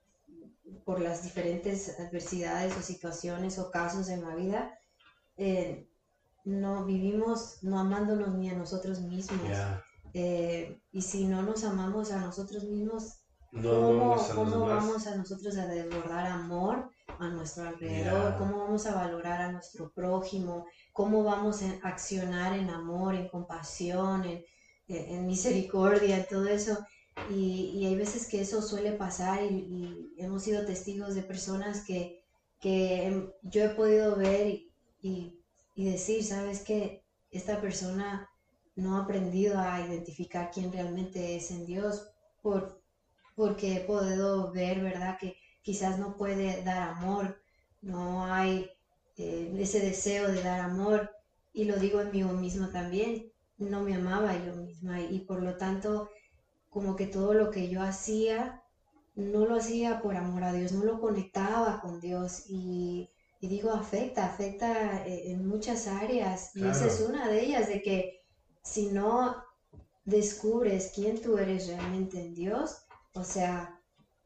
por las diferentes adversidades o situaciones o casos en la vida, eh, no vivimos no amándonos ni a nosotros mismos. Eh, y si no nos amamos a nosotros mismos, ¿cómo, vamos a nosotros a desbordar amor a nuestro alrededor? ¿Cómo vamos a valorar a nuestro prójimo? ¿Cómo vamos a accionar en amor, en compasión, en, misericordia, todo eso? Y, hay veces que eso suele pasar y, hemos sido testigos de personas que, que yo he podido ver y y decir, sabes que esta persona no ha aprendido a identificar quién realmente es en Dios por, porque he podido ver, ¿verdad? Que quizás no puede dar amor, no hay eh, ese deseo de dar amor y lo digo en mí mismo también, no me amaba yo misma y por lo tanto como que todo lo que yo hacía no lo hacía por amor a Dios, no lo conectaba con Dios y y digo, afecta, afecta eh, en muchas áreas. Y esa es una de ellas, de que si no descubres quién tú eres realmente en Dios, o sea,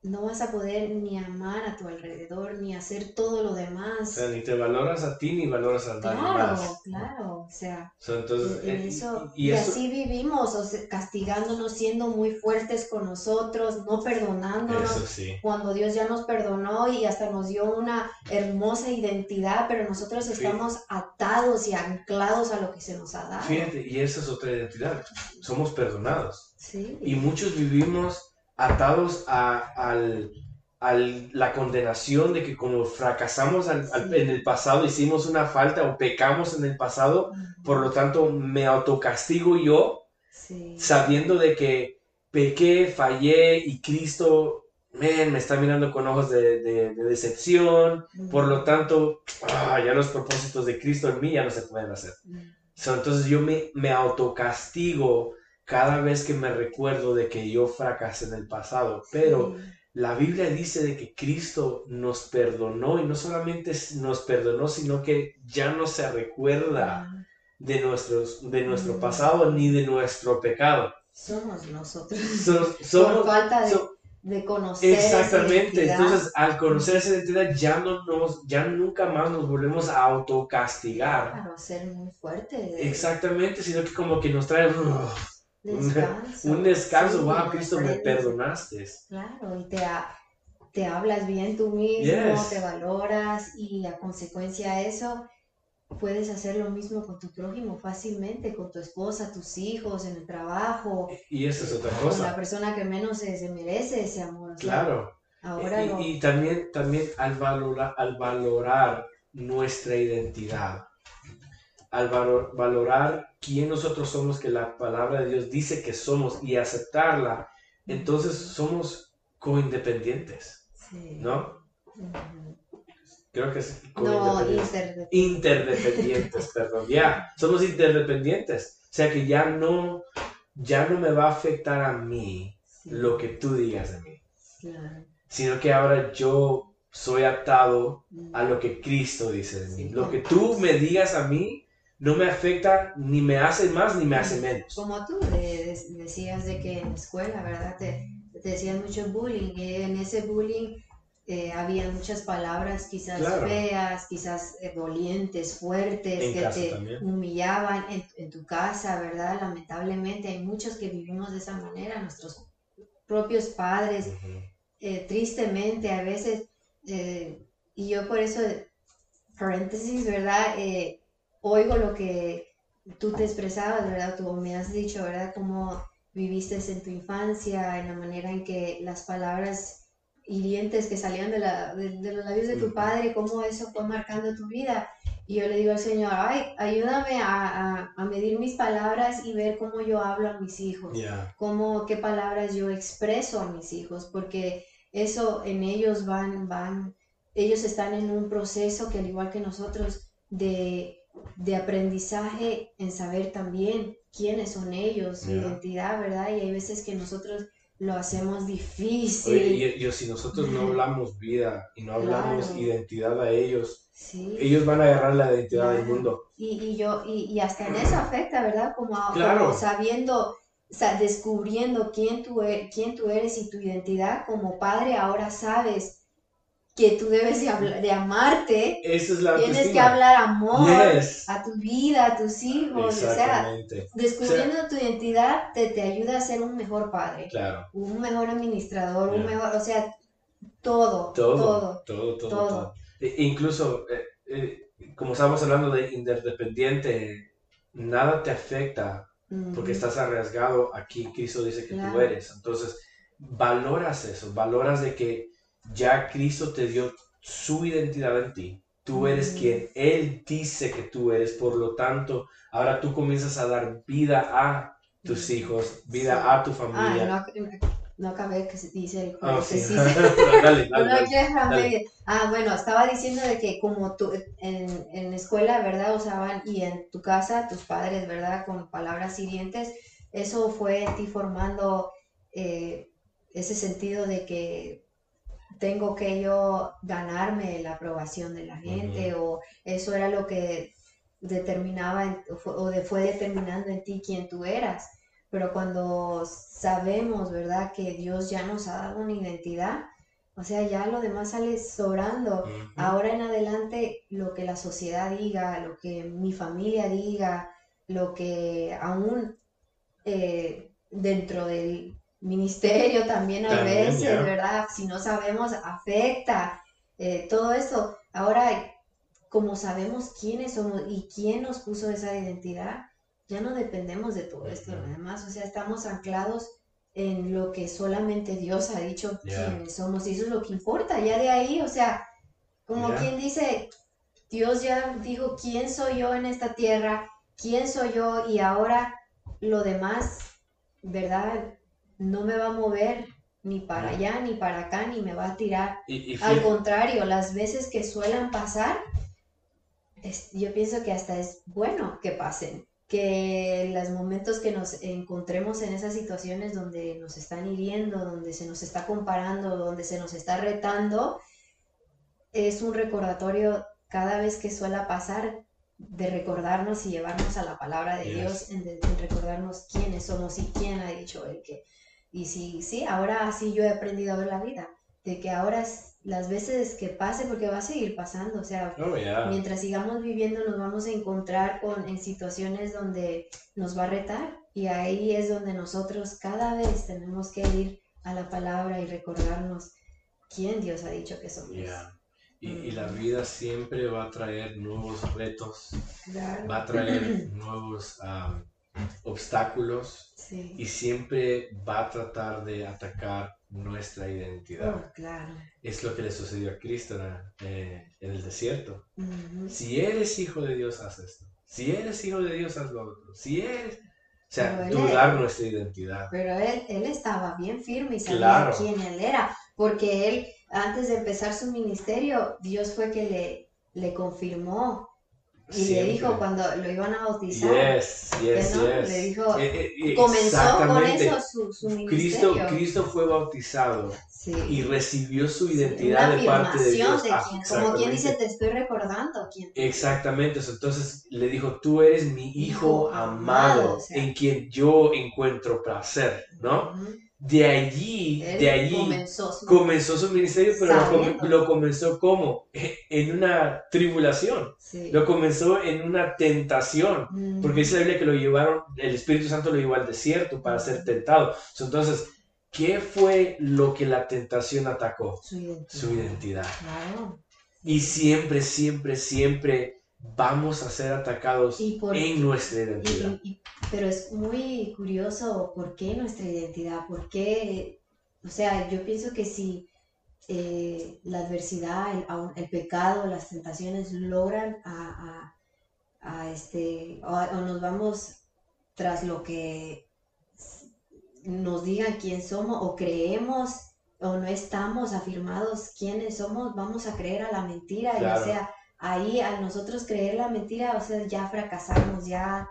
no vas a poder ni amar a tu alrededor, ni hacer todo lo demás. O sea, ni te valoras a ti, ni valoras a nadie Claro, más. claro, o sea, So, entonces, en eh, eso, y, y, y eso, así vivimos, o sea, castigándonos, siendo muy fuertes con nosotros, no perdonándonos, eso sí. cuando Dios ya nos perdonó y hasta nos dio una hermosa identidad, pero nosotros estamos atados y anclados a lo que se nos ha dado. Fíjate, y esa es otra identidad. Somos perdonados. Sí, Y muchos vivimos atados a, al, al- la condenación de que como fracasamos al- Sí. en el pasado, hicimos una falta o pecamos en el pasado, por lo tanto me autocastigo yo sí, sabiendo de que pequé, fallé y Cristo man, me está mirando con ojos de, de- de decepción. Por lo tanto, ah, ya los propósitos de Cristo en mí ya no se pueden hacer. So, entonces yo me, me autocastigo cada vez que me recuerdo de que yo fracasé en el pasado. Pero Sí. la Biblia dice de que Cristo nos perdonó y no solamente nos perdonó, sino que ya no se recuerda Ah, de, nuestros, de nuestro Mm. pasado ni de nuestro pecado. Somos nosotros. So- Por somos, falta de, so- de conocer. exactamente. Entonces, al conocer esa identidad, ya, no nos, ya nunca más nos volvemos a autocastigar. Claro, ser muy fuerte. Exactamente, sino que como que nos trae Descanso. un descanso. Sí, wow, Cristo, me perdonaste. Claro, y te, ha- te hablas bien tú mismo, Yes. te valoras y a consecuencia de eso puedes hacer lo mismo con tu prójimo fácilmente, con tu esposa, tus hijos, en el trabajo, Y esa es otra con la cosa. persona que menos se, se merece ese amor. o sea, Claro. Lo... Y, y también, también al, valorar, al valorar nuestra identidad, al valo- valorar quién nosotros somos, que la palabra de Dios dice que somos y aceptarla, entonces somos coindependientes, Sí. ¿no? Creo que es No, coindependientes. interdependientes, perdón, ya, somos interdependientes, o sea que ya no, ya no me va a afectar a mí Sí, lo que tú digas de mí, claro. sino que ahora yo soy atado Mm. a lo que Cristo dice de mí. Sí, Lo que tú me digas a mí no me afecta, ni me hace más, ni me hace menos. Como tú de- de- decías de que en la escuela, ¿verdad? Te, te decían mucho bullying y en ese bullying eh, había muchas palabras quizás Claro. feas, quizás eh, dolientes, fuertes, En que te también. humillaban en, en tu casa, ¿verdad? Lamentablemente hay muchos que vivimos de esa manera, nuestros propios padres, eh, tristemente a veces, y yo por eso, paréntesis, ¿verdad? Oigo lo que tú te expresabas, ¿verdad? Tú me has dicho, ¿verdad? Cómo viviste en tu infancia, en la manera en que las palabras hirientes que salían de, la, de, de los labios de tu padre, cómo eso fue marcando tu vida. Y yo le digo al Señor, ay, ayúdame a, a- a medir mis palabras y ver cómo yo hablo a mis hijos Ya, cómo, qué palabras yo expreso a mis hijos, porque eso en ellos van, van, ellos están en un proceso que al igual que nosotros, de, de aprendizaje en saber también quiénes son ellos, su identidad, ¿verdad? Y hay veces que nosotros lo hacemos difícil. Oye, y, yo, si nosotros no hablamos vida y no hablamos Claro. identidad a ellos, sí. ellos van a agarrar la identidad del mundo. Y, y yo, y, y hasta en eso afecta, ¿verdad? Como, Claro. como sabiendo, sa- descubriendo quién tú, e- quién tú eres y tu identidad como padre, ahora sabes que tú debes de, amarte, Esa es la tienes que hablar amor Yes. a tu vida, a tus hijos, o sea, descubriendo tu identidad te, te ayuda a ser un mejor padre, Claro. un mejor administrador, un mejor, o sea, todo, Todo, todo. todo, todo, todo. todo. E- incluso, eh, eh, como estábamos hablando de interdependiente, nada te afecta porque estás arriesgado aquí. Cristo dice que tú eres. Entonces, valoras eso, valoras de que ya Cristo te dio su identidad en ti. Tú eres Mm. quien Él dice que tú eres, por lo tanto, ahora tú comienzas a dar vida a tus hijos, vida Sí. a tu Ah, familia. no, no acabé que se dice el Ah, sí. paréntesis. dale, dale. Ah, bueno, estaba diciendo de que como tú en, en la escuela, ¿verdad? Usaban y en tu casa, tus padres, ¿verdad? Con palabras hirientes, eso fue en ti formando eh, ese sentido de que tengo que yo ganarme la aprobación de la gente o eso era lo que determinaba o fue determinando en ti quién tú eras. pero cuando sabemos, ¿verdad? Que Dios ya nos ha dado una identidad, o sea, ya lo demás sale sobrando. Ahora en adelante, lo que la sociedad diga, lo que mi familia diga, lo que aún eh, dentro del ministerio también a veces, ¿verdad? Si no sabemos, afecta eh, todo eso. Ahora, como sabemos quiénes somos y quién nos puso esa identidad, ya no dependemos de todo esto, además, o sea, estamos anclados en lo que solamente Dios ha dicho quiénes somos y eso es lo que importa, ya de ahí, o sea, como quien dice, Dios ya dijo quién soy yo en esta tierra, quién soy yo y ahora lo demás, ¿verdad? No me va a mover ni para allá, ni para acá, ni me va a tirar. Al contrario, las veces que suelen pasar, yo pienso que hasta es bueno que pasen, que los momentos que nos encontremos en esas situaciones donde nos están hiriendo, donde se nos está comparando, donde se nos está retando, es un recordatorio cada vez que suele pasar de recordarnos y llevarnos a la palabra de Dios, en, recordarnos quiénes somos y quién ha dicho el que. Y sí, sí, ahora sí yo he aprendido a ver la vida, de que ahora es, las veces que pase, porque va a seguir pasando, o sea, oh, mientras sigamos viviendo nos vamos a encontrar con, en situaciones donde nos va a retar y ahí es donde nosotros cada vez tenemos que ir a la palabra y recordarnos quién Dios ha dicho que somos. Y, la vida siempre va a traer nuevos retos, va a traer nuevos obstáculos y siempre va a tratar de atacar nuestra identidad. Oh, claro. Es lo que le sucedió a Cristo eh, en el desierto. Si eres hijo de Dios, haz esto. Si eres hijo de Dios, haz lo otro. Si eres... O sea, dudar nuestra identidad. Pero él, él estaba bien firme y sabía quién él era, porque él antes de empezar su ministerio, Dios fue que le, le confirmó y le dijo cuando lo iban a bautizar, yes, yes, le dijo, eh, eh, comenzó con eso su, su ministerio. Cristo, Cristo fue bautizado y recibió su identidad de parte de Dios. De quien, como quien dice, te estoy recordando. ¿quién? Exactamente, entonces le dijo, tú eres mi hijo, amado, en quien yo encuentro placer, ¿no? De allí, de allí comenzó su, ministerio, pero lo, comenzó como en una tribulación, lo comenzó en una tentación, porque dice la Biblia que lo llevaron, el Espíritu Santo lo llevó al desierto para ser tentado. Entonces, ¿qué fue lo que la tentación atacó? Su identidad. Y siempre, siempre, siempre vamos a ser atacados en nuestra identidad. Pero es muy curioso por qué nuestra identidad, por qué, o sea, yo pienso que si eh, la adversidad, el, pecado, las tentaciones logran a, este, o, nos vamos tras lo que nos digan quién somos o creemos o no estamos afirmados quiénes somos, vamos a creer a la mentira, ya sea ahí al nosotros creer la mentira, o sea, ya fracasamos, ya,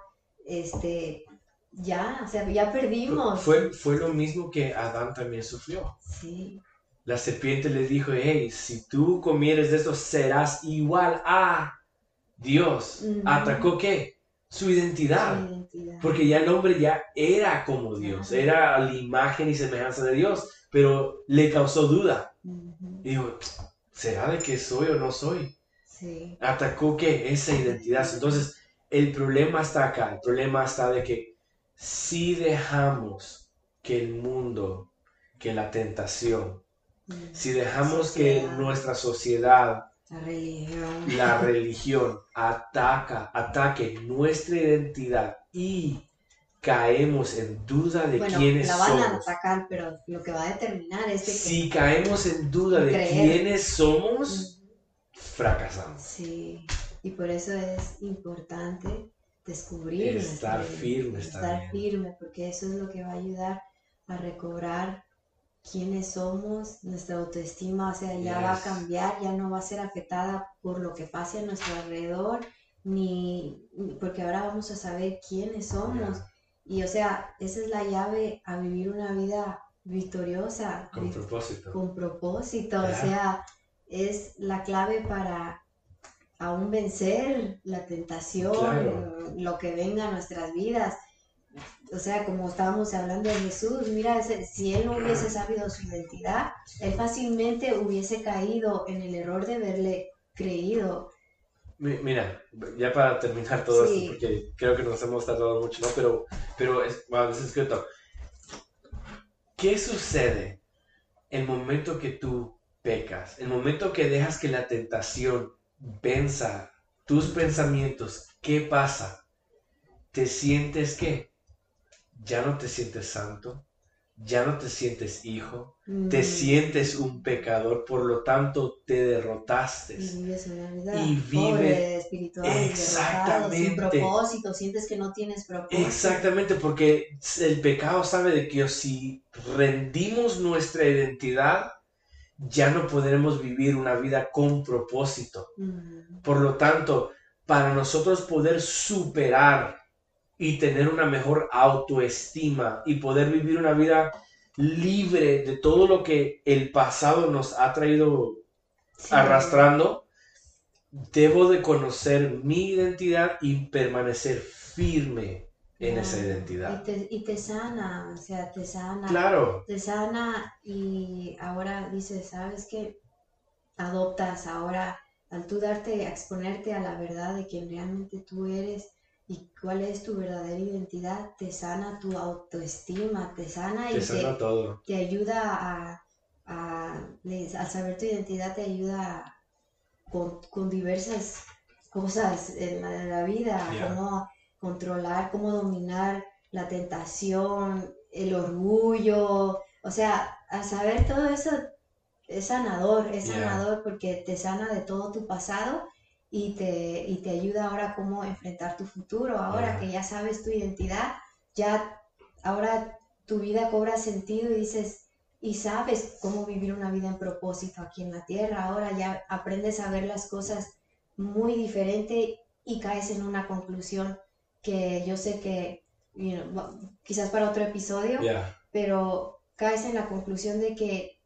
este, ya, o sea, ya perdimos. Fue, fue lo mismo que Adán también sufrió. Sí. La serpiente le dijo, hey, si tú comieres de esto, serás igual a Dios. ¿Atacó qué? Su identidad. Porque ya el hombre ya era como Dios, era la imagen y semejanza de Dios, pero le causó duda. Y dijo, ¿será de que soy o no soy? Atacó que esa identidad. Entonces, el problema está acá. El problema está de que si dejamos que el mundo, que la tentación, mm. si dejamos que nuestra sociedad, la religión, la religión ataca, ataque nuestra identidad y caemos en duda de quiénes somos. la van a atacar, pero lo que va a determinar es que... Si caemos en duda de quiénes somos, fracasamos. Sí, y por eso es importante descubrir. Estar firme. Estar firme, porque eso es lo que va a ayudar a recobrar quiénes somos, nuestra autoestima, o sea, ya va a cambiar, ya no va a ser afectada por lo que pase a nuestro alrededor, ni porque ahora vamos a saber quiénes somos. Y o sea, esa es la llave a vivir una vida victoriosa. Con propósito. Con propósito, o sea, es la clave para aún vencer la tentación, lo que venga a nuestras vidas. o sea, como estábamos hablando de Jesús, mira, si él no hubiese sabido su identidad, él fácilmente hubiese caído en el error de haberle creído. Mira, ya para terminar todo esto, porque creo que nos hemos tardado mucho, ¿no? Pero, pero es, bueno, es escrito. ¿Qué sucede el momento que tú pecas? El momento que dejas que la tentación venza tus pensamientos, ¿qué pasa? ¿Te sientes qué? ya no te sientes santo, ya no te sientes hijo, te mm. sientes un pecador, por lo tanto te derrotaste. Y vives una vida y vive espiritual, exactamente, sin propósito, sientes que no tienes propósito. Exactamente, porque el pecado sabe de que si rendimos nuestra identidad, ya no podremos vivir una vida con propósito. Mm. Por lo tanto, para nosotros poder superar y tener una mejor autoestima y poder vivir una vida libre de todo lo que el pasado nos ha traído arrastrando, debo de conocer mi identidad y permanecer firme en esa identidad. Y te, y te, sana, o sea, te sana. Claro. Te sana y ahora dices, ¿sabes qué? Adoptas ahora, al tú darte, exponerte a la verdad de quien realmente tú eres, y cuál es tu verdadera identidad, te sana tu autoestima, te sana y te, todo. te ayuda a, a, al saber tu identidad, te ayuda con, con diversas cosas en la, vida, controlar, cómo dominar la tentación, el orgullo, o sea, al saber todo eso es sanador, es sanador porque te sana de todo tu pasado y te, y te ayuda ahora cómo enfrentar tu futuro. Ahora que ya sabes tu identidad, ya ahora tu vida cobra sentido y dices, y sabes cómo vivir una vida en propósito aquí en la tierra. Ahora ya aprendes a ver las cosas muy diferente y caes en una conclusión que yo sé que, quizás para otro episodio, pero caes en la conclusión de que,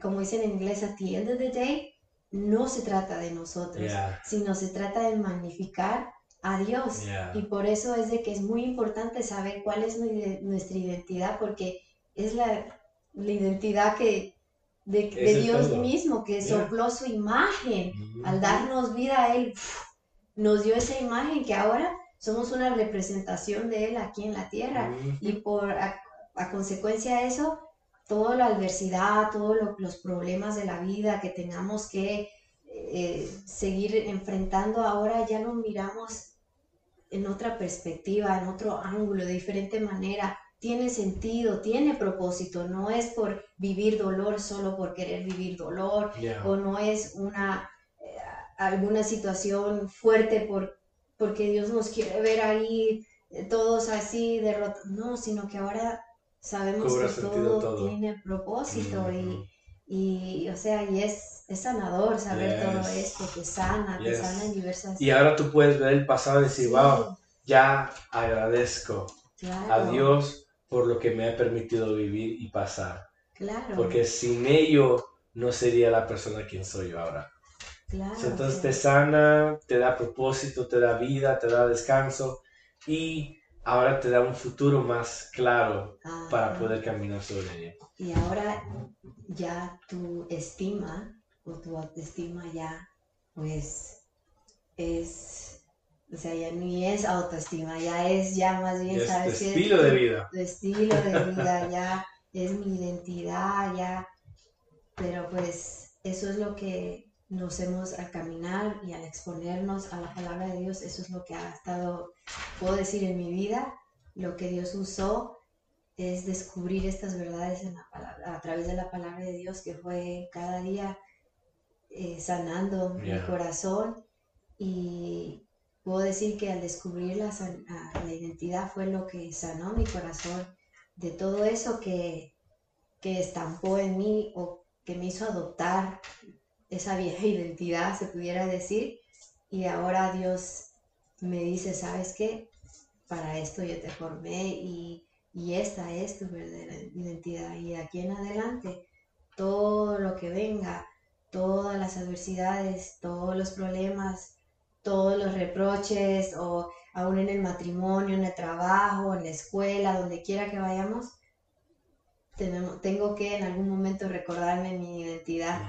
como dicen en inglés, at the end of the day, no se trata de nosotros, sino se trata de magnificar a Dios. Y por eso es de que es muy importante saber cuál es nuestra identidad, porque es la, identidad que, de, Dios mismo, que sopló su imagen. Mm-hmm. Al darnos vida a Él, nos dio esa imagen que ahora somos una representación de Él aquí en la tierra. Y por a, consecuencia de eso, toda la adversidad, todos los problemas de la vida que tengamos que eh, seguir enfrentando ahora, ya lo miramos en otra perspectiva, en otro ángulo, de diferente manera. Tiene sentido, tiene propósito, no es por vivir dolor solo por querer vivir dolor, o no es una eh, alguna situación fuerte por, porque Dios nos quiere ver ahí eh, todos así derrotados, no, sino que ahora sabemos que todo, tiene propósito y, o sea, y es, es sanador saber todo esto, te sana, te sana en diversas... Y ahora tú puedes ver el pasado y decir, wow, ya agradezco a Dios por lo que me ha permitido vivir y pasar. Claro. Porque sin ello no sería la persona quien soy yo ahora. Claro, Entonces te sana, te da propósito, te da vida, te da descanso y ahora te da un futuro más claro para poder caminar sobre él. Y ahora ya tu estima o tu autoestima ya pues es, o sea, ya ni es autoestima, ya es ya más bien, ¿sabes? Tu estilo de vida. Tu estilo de vida, ya es mi identidad, ya, pero pues eso es lo que nos hemos al caminar y al exponernos a la palabra de Dios, eso es lo que ha estado, puedo decir, en mi vida, lo que Dios usó es descubrir estas verdades en la palabra, a través de la palabra de Dios que fue cada día eh, sanando mi corazón. Y puedo decir que al descubrir la, la, identidad fue lo que sanó mi corazón de todo eso que, que estampó en mí o que me hizo adoptar esa vieja identidad, se pudiera decir, y ahora Dios me dice, ¿sabes qué? Para esto yo te formé y, esta es tu verdadera identidad. Y de aquí en adelante, todo lo que venga, todas las adversidades, todos los problemas, todos los reproches o aún en el matrimonio, en el trabajo, en la escuela, donde quiera que vayamos, tengo que en algún momento recordarme mi identidad.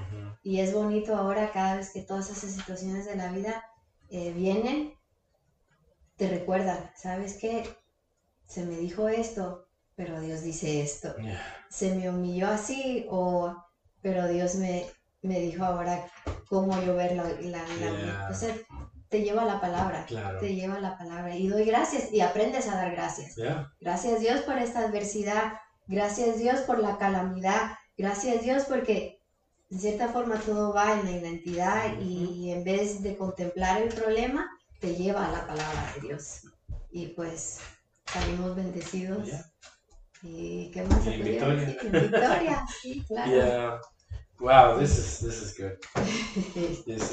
Y es bonito ahora cada vez que todas esas situaciones de la vida eh, vienen, te recuerdan, ¿sabes qué? Se me dijo esto, pero Dios dice esto. Se me humilló así, o pero Dios me, me dijo ahora cómo yo ver la, la, te lleva la palabra, te lleva la palabra. Y doy gracias y aprendes a dar gracias. Gracias Dios por esta adversidad, gracias Dios por la calamidad, gracias Dios porque de cierta forma todo va en la identidad y en vez de contemplar el problema, te lleva a la palabra de Dios. Y pues salimos bendecidos. ¿Y qué más se victoria. victoria, sí, claro. Wow, this is, this is good.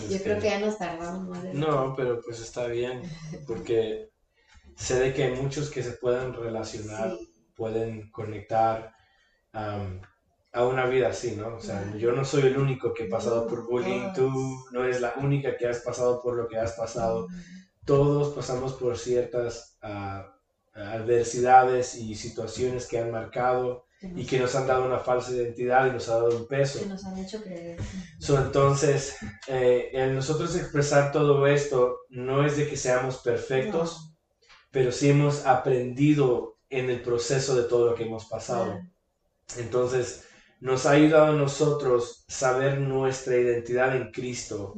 Yo creo que ya nos tardamos más No, pero pues está bien, porque sé de que hay muchos que se pueden relacionar, pueden conectar a una vida así, ¿no? O sea, yo no soy el único que he pasado por bullying, tú no eres la única que has pasado por lo que has pasado. Todos pasamos por ciertas ah, adversidades y situaciones que han marcado y que nos han dado una falsa identidad y nos ha dado un peso. Que nos han hecho creer. entonces, eh, en nosotros expresar todo esto no es de que seamos perfectos, pero sí hemos aprendido en el proceso de todo lo que hemos pasado. Entonces, nos ha ayudado a nosotros saber nuestra identidad en Cristo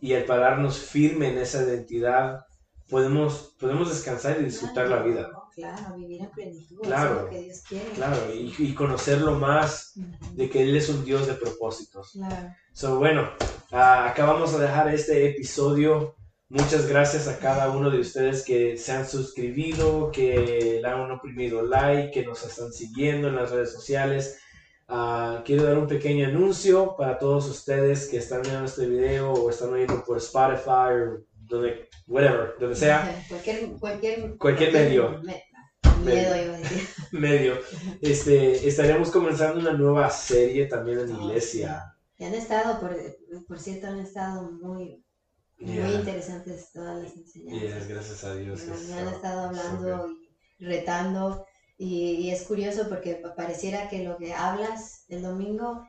y al pararnos firme en esa identidad, podemos, podemos descansar y disfrutar la vida. Claro, vivir en plenitud, claro, lo que Dios quiere. Claro, y, y conocerlo más de que Él es un Dios de propósitos. Claro. So, bueno, uh, acá vamos a dejar este episodio. Muchas gracias a cada uno de ustedes que se han suscribido, que le han oprimido like, que nos están siguiendo en las redes sociales. Uh, quiero dar un pequeño anuncio para todos ustedes que están viendo este video o están oyendo por Spotify o donde whatever, donde sea. Cualquier, cualquier, cualquier medio. medio, medio. Este, estaremos comenzando una nueva serie también en oh, iglesia. Y han estado, por, por cierto, han estado muy, muy interesantes todas las enseñanzas. gracias a Dios. Me han estado hablando y retando. Y, y, es curioso porque pareciera que lo que hablas el domingo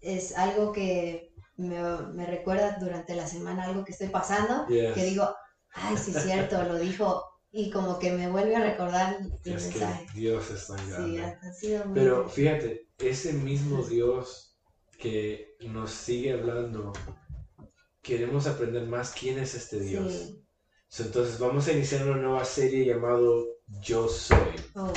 es algo que me, me recuerda durante la semana algo que estoy pasando, que digo, ay, sí es cierto, lo dijo, y como que me vuelve a recordar el mensaje. Dios es tan grande. Sí, ha Pero fíjate, ese mismo Dios que nos sigue hablando, queremos aprender más quién es este Dios. Entonces vamos a iniciar una nueva serie llamado Yo Soy. Oh,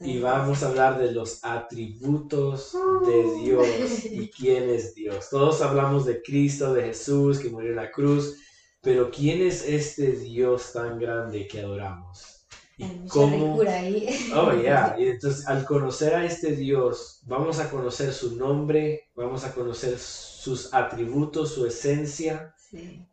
y vamos a hablar de los atributos de uh. Dios y quién es Dios. Todos hablamos de Cristo, de Jesús que murió en la cruz, pero ¿quién es este Dios tan grande que adoramos? ¿Y cómo? Ahí. Oh, yeah. Y entonces, al conocer a este Dios, vamos a conocer su nombre, vamos a conocer sus atributos, su esencia,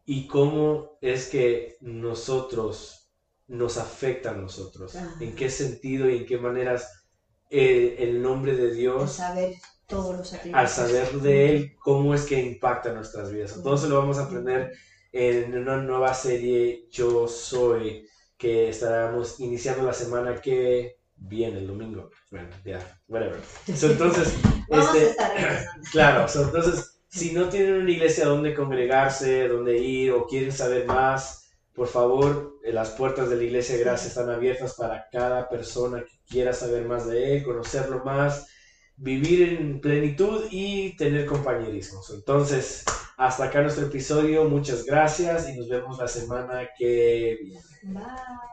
y cómo es que nosotros nos afecta a nosotros, en qué sentido y en qué maneras eh, el nombre de Dios, saber todos los al saber de Él, cómo es que impacta nuestras vidas. Entonces lo vamos a aprender en una nueva serie Yo Soy, que estaremos iniciando la semana que viene, el domingo. Bueno, ya, whatever. entonces, este, claro, entonces, si no tienen una iglesia donde congregarse, donde ir o quieren saber más, por favor, eh, las puertas de la iglesia Gracia están abiertas para cada persona que quiera saber más de él, conocerlo más, vivir en plenitud y tener compañerismo. Entonces, hasta acá nuestro episodio. Muchas gracias y nos vemos la semana que viene. Bye.